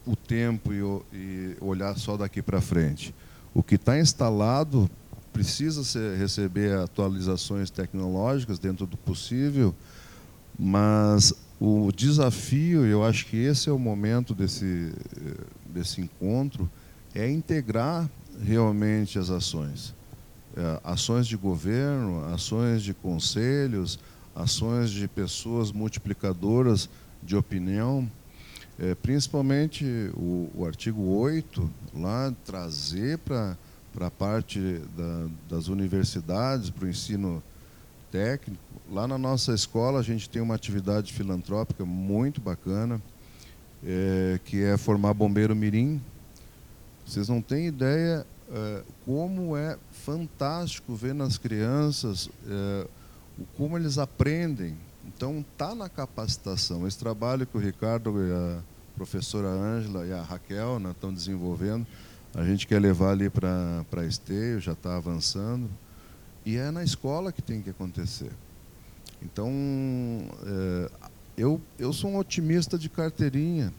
o tempo e, e olhar só daqui para frente. O que está instalado precisa ser, receber atualizações tecnológicas dentro do possível, mas o desafio, eu acho que esse é o momento desse, desse encontro, é integrar realmente as ações. É, ações de governo, ações de conselhos, ações de pessoas multiplicadoras de opinião, é, principalmente o, o artigo 8, lá trazer para a parte da, das universidades, para o ensino técnico. Lá na nossa escola a gente tem uma atividade filantrópica muito bacana, é, que é formar bombeiro mirim. Vocês não têm ideia é, como é fantástico ver nas crianças é, como eles aprendem. Então está na capacitação. Esse trabalho que o Ricardo a professora Ângela e a Raquel né, estão desenvolvendo a gente quer levar ali para esteio, já está avançando. E é na escola que tem que acontecer. Então, é, eu, eu sou um otimista de carteirinha.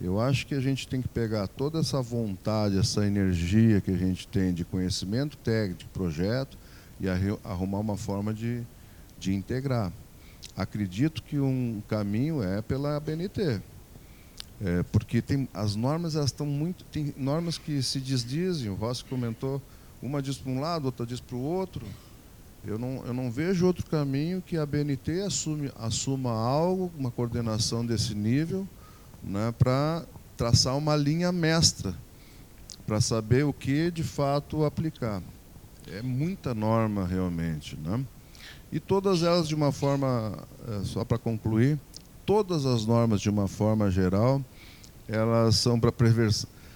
Eu acho que a gente tem que pegar toda essa vontade, essa energia que a gente tem de conhecimento técnico, de projeto, e arrumar uma forma de, de integrar. Acredito que um caminho é pela BNT. É, porque tem, as normas elas estão muito. Tem normas que se desdizem, o Rossi comentou, uma diz para um lado, outra diz para o outro. Eu não, eu não vejo outro caminho que a BNT assume, assuma algo, uma coordenação desse nível, né, para traçar uma linha mestra, para saber o que de fato aplicar. É muita norma realmente. Né? E todas elas de uma forma, é, só para concluir, todas as normas, de uma forma geral, elas são para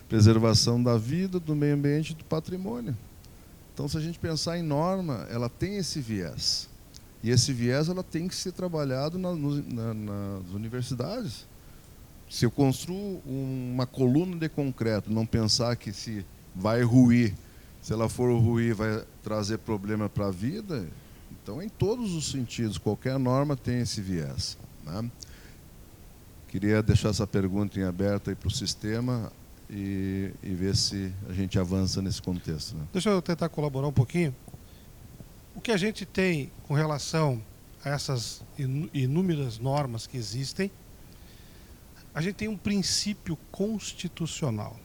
preservação da vida, do meio ambiente e do patrimônio. Então, se a gente pensar em norma, ela tem esse viés. E esse viés ela tem que ser trabalhado na, na, nas universidades. Se eu construo uma coluna de concreto, não pensar que se vai ruir, se ela for ruir, vai trazer problema para a vida, então, em todos os sentidos, qualquer norma tem esse viés. Né? Queria deixar essa pergunta em aberto para o sistema e, e, ver se a gente avança nesse contexto. Né? Deixa eu tentar colaborar um pouquinho. O que a gente tem com relação a essas inúmeras normas que existem, a gente tem um princípio constitucional.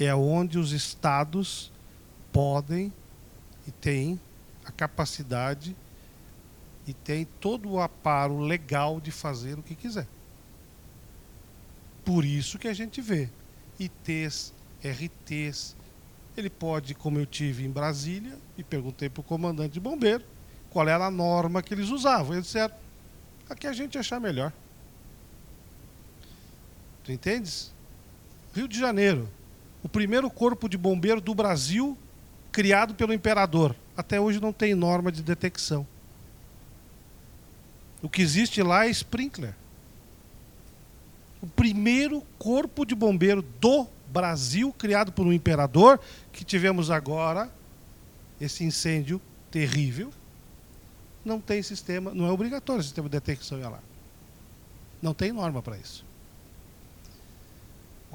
É onde os estados podem e têm a capacidade e têm todo o aparo legal de fazer o que quiser. Por isso que a gente vê ITs, RTs. Ele pode, como eu tive em Brasília, e perguntei para o comandante de bombeiro qual era a norma que eles usavam. Eles disseram, a que a gente achar melhor. Tu entendes? Rio de Janeiro, o primeiro corpo de bombeiro do Brasil criado pelo imperador. Até hoje não tem norma de detecção. O que existe lá é sprinkler. O primeiro corpo de bombeiro do Brasil, criado por um imperador, que tivemos agora, esse incêndio terrível, não tem sistema, não é obrigatório o sistema de detecção lá. Não tem norma para isso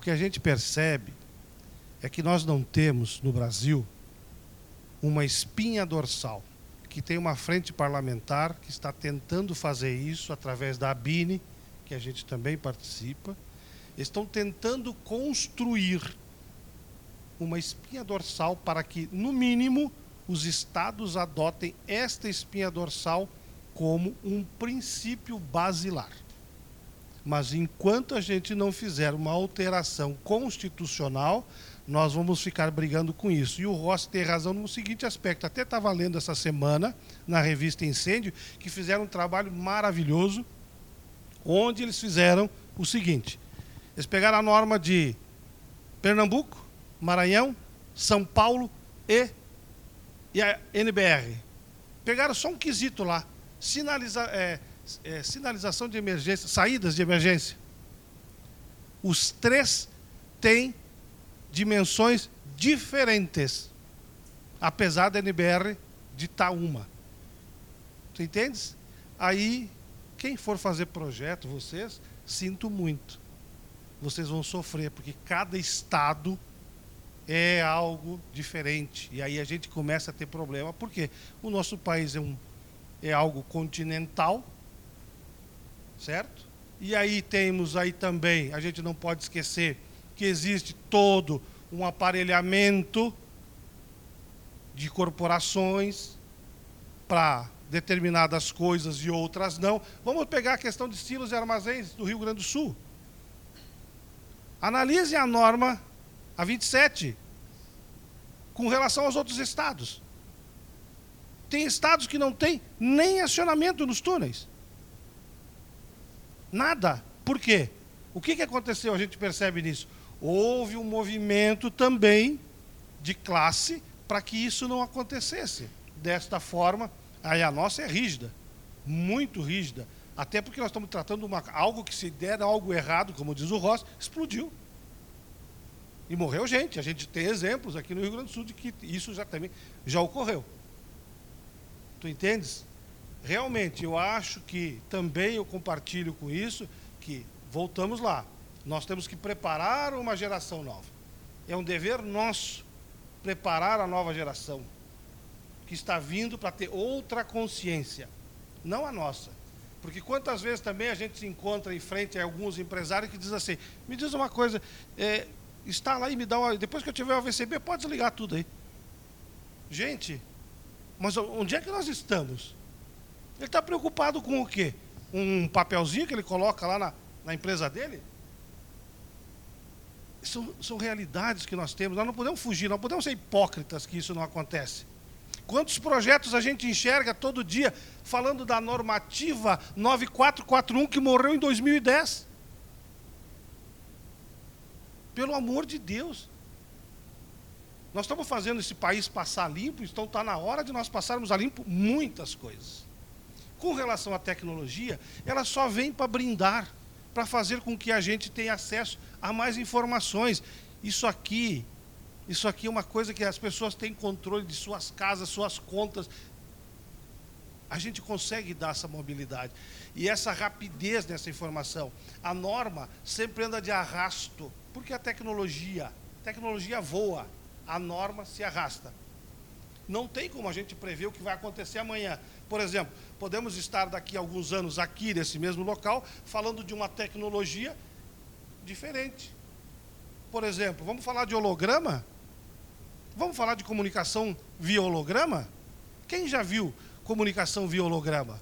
que a gente percebe é que nós não temos no Brasil uma espinha dorsal, que tem uma frente parlamentar que está tentando fazer isso através da ABINE, que a gente também participa, estão tentando construir uma espinha dorsal para que, no mínimo, os estados adotem esta espinha dorsal como um princípio basilar. Mas enquanto a gente não fizer uma alteração constitucional, nós vamos ficar brigando com isso. E o Rossi tem razão no seguinte aspecto. Até estava lendo essa semana, na revista Incêndio, que fizeram um trabalho maravilhoso, onde eles fizeram o seguinte: eles pegaram a norma de Pernambuco, Maranhão, São Paulo e, e a NBR. Pegaram só um quesito lá. Sinalizar. É, é, sinalização de emergência, saídas de emergência. Os três têm dimensões diferentes, apesar da NBR de estar uma. Tu entendes? Aí, quem for fazer projeto, vocês, sinto muito. Vocês vão sofrer, porque cada estado é algo diferente. E aí a gente começa a ter problema, porque o nosso país é, um, é algo continental, certo? E aí temos aí também, a gente não pode esquecer existe todo um aparelhamento de corporações para determinadas coisas e outras não. Vamos pegar a questão de silos e armazéns do Rio Grande do Sul. Analise a norma a 27 com relação aos outros estados. Tem estados que não têm nem acionamento nos túneis. Nada. Por quê? O que, que aconteceu? A gente percebe nisso. Houve um movimento também de classe para que isso não acontecesse. Desta forma, aí a nossa é rígida, muito rígida. Até porque nós estamos tratando uma, algo que se der algo errado, como diz o Ross, explodiu. E morreu gente. A gente tem exemplos aqui no Rio Grande do Sul de que isso já também já ocorreu. Tu entendes? realmente eu acho que também eu compartilho com isso que voltamos lá. Nós temos que preparar uma geração nova. É um dever nosso preparar a nova geração que está vindo para ter outra consciência, não a nossa. Porque quantas vezes também a gente se encontra em frente a alguns empresários que dizem assim: me diz uma coisa, é, está lá e me dá uma. Depois que eu tiver o AVCB, pode desligar tudo aí. Gente, mas onde é que nós estamos? Ele está preocupado com o quê? Um papelzinho que ele coloca lá na, na empresa dele? São, são realidades que nós temos. Nós não podemos fugir, não podemos ser hipócritas que isso não acontece. Quantos projetos a gente enxerga todo dia falando da normativa 9441 que morreu em 2010? Pelo amor de Deus. Nós estamos fazendo esse país passar limpo, então está na hora de nós passarmos a limpo muitas coisas. Com relação à tecnologia, ela só vem para brindar, para fazer com que a gente tenha acesso a mais informações. Isso aqui, isso aqui é uma coisa que as pessoas têm controle de suas casas, suas contas. A gente consegue dar essa mobilidade e essa rapidez nessa informação. A norma sempre anda de arrasto, porque a tecnologia, a tecnologia voa, a norma se arrasta. Não tem como a gente prever o que vai acontecer amanhã. Por exemplo, podemos estar daqui a alguns anos aqui nesse mesmo local falando de uma tecnologia diferente. Por exemplo, vamos falar de holograma? Vamos falar de comunicação via holograma? Quem já viu comunicação via holograma?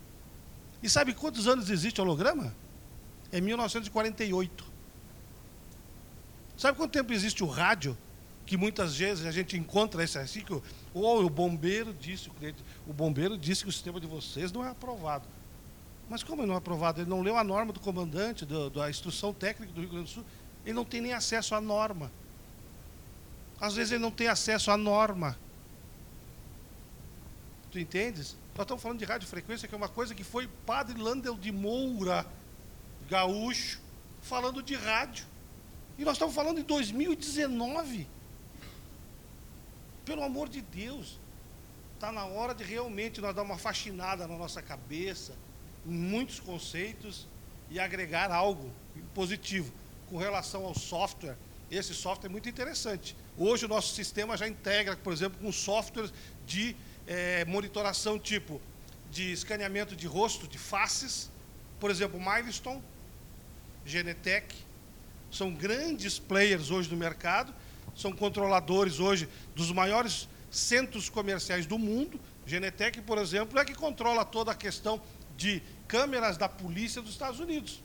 E sabe quantos anos existe holograma? É 1948. Sabe quanto tempo existe o rádio? Que muitas vezes a gente encontra esse assim que ou o bombeiro disse, o bombeiro disse que o sistema de vocês não é aprovado. Mas como ele não é aprovado? Ele não leu a norma do comandante, do, da instrução técnica do Rio Grande do Sul. Ele não tem nem acesso à norma. Às vezes ele não tem acesso à norma. Tu entendes? Nós estamos falando de radiofrequência, que é uma coisa que foi Padre Landel de Moura, gaúcho, falando de rádio. E nós estamos falando em 2019. Pelo amor de Deus, está na hora de realmente nós dar uma faxinada na nossa cabeça, em muitos conceitos, e agregar algo positivo. Com relação ao software, esse software é muito interessante. Hoje o nosso sistema já integra, por exemplo, com softwares de é, monitoração tipo de escaneamento de rosto, de faces, por exemplo, Milestone, Genetec, são grandes players hoje no mercado são controladores hoje dos maiores centros comerciais do mundo. Genetec, por exemplo, é que controla toda a questão de câmeras da polícia dos Estados Unidos.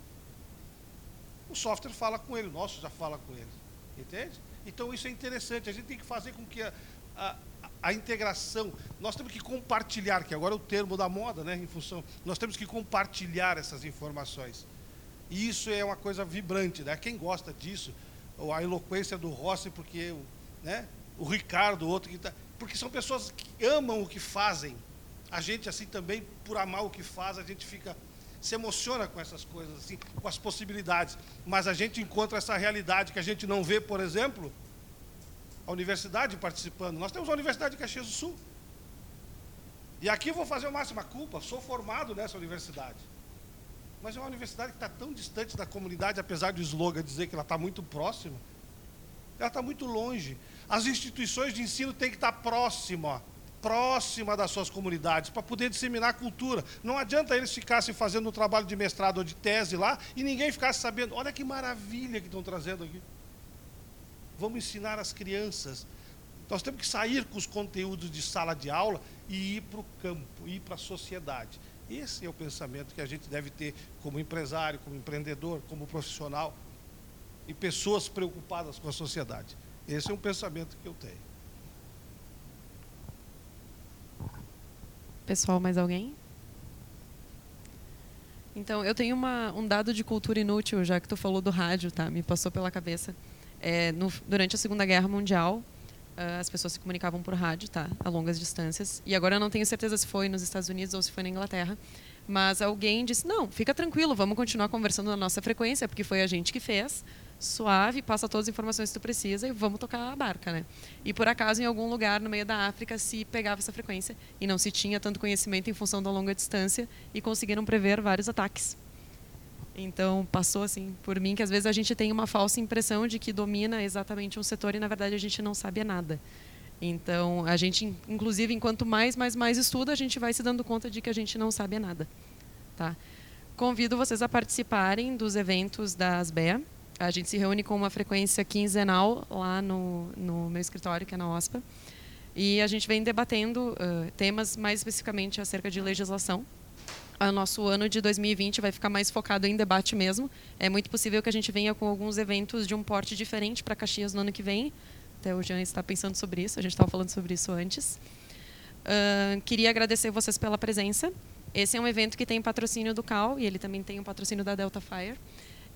O software fala com ele, o nosso já fala com ele. Entende? Então isso é interessante. A gente tem que fazer com que a, a, a integração, nós temos que compartilhar, que agora é o termo da moda, né, em função, nós temos que compartilhar essas informações. E isso é uma coisa vibrante, né? Quem gosta disso, a eloquência do Rossi, porque né, o Ricardo, outro que tá, porque são pessoas que amam o que fazem. A gente assim também, por amar o que faz, a gente fica se emociona com essas coisas assim, com as possibilidades. Mas a gente encontra essa realidade que a gente não vê, por exemplo, a universidade participando. Nós temos a Universidade de Caxias do Sul. E aqui eu vou fazer o máximo a culpa, sou formado nessa universidade. Mas é uma universidade que está tão distante da comunidade, apesar do slogan dizer que ela está muito próxima. Ela está muito longe. As instituições de ensino têm que estar tá próxima, próxima das suas comunidades, para poder disseminar a cultura. Não adianta eles ficassem fazendo um trabalho de mestrado ou de tese lá e ninguém ficasse sabendo. Olha que maravilha que estão trazendo aqui. Vamos ensinar as crianças. Nós temos que sair com os conteúdos de sala de aula e ir para o campo, ir para a sociedade. Esse é o pensamento que a gente deve ter como empresário, como empreendedor, como profissional e pessoas preocupadas com a sociedade. Esse é um pensamento que eu tenho. Pessoal, mais alguém? Então, eu tenho uma, um dado de cultura inútil, já que tu falou do rádio, tá? Me passou pela cabeça. É, no, durante a Segunda Guerra Mundial, uh, as pessoas se comunicavam por rádio, tá? A longas distâncias. E agora eu não tenho certeza se foi nos Estados Unidos ou se foi na Inglaterra. Mas alguém disse: não, fica tranquilo, vamos continuar conversando na nossa frequência, porque foi a gente que fez. Suave, passa todas as informações que tu precisa e vamos tocar a barca, né? E por acaso, em algum lugar no meio da África, se pegava essa frequência e não se tinha tanto conhecimento em função da longa distância e conseguiram prever vários ataques. Então, passou assim por mim que às vezes a gente tem uma falsa impressão de que domina exatamente um setor e na verdade a gente não sabe nada. Então, a gente inclusive enquanto mais mais mais estuda, a gente vai se dando conta de que a gente não sabe nada, tá? Convido vocês a participarem dos eventos da ASBEA. A gente se reúne com uma frequência quinzenal lá no, no meu escritório, que é na OSPA. E a gente vem debatendo uh, temas mais especificamente acerca de legislação o nosso ano de 2020 vai ficar mais focado em debate mesmo. É muito possível que a gente venha com alguns eventos de um porte diferente para Caxias no ano que vem. Até o Jean está pensando sobre isso, a gente estava falando sobre isso antes. Uh, queria agradecer vocês pela presença. Esse é um evento que tem patrocínio do CAL e ele também tem o um patrocínio da Delta Fire.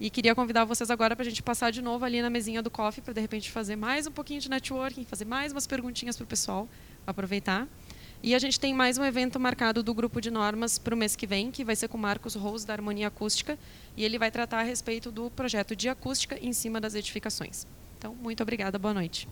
E queria convidar vocês agora para a gente passar de novo ali na mesinha do coffee para de repente fazer mais um pouquinho de networking, fazer mais umas perguntinhas para o pessoal, aproveitar. E a gente tem mais um evento marcado do grupo de normas para o mês que vem, que vai ser com o Marcos Rose, da Harmonia Acústica, e ele vai tratar a respeito do projeto de acústica em cima das edificações. Então, muito obrigada, boa noite.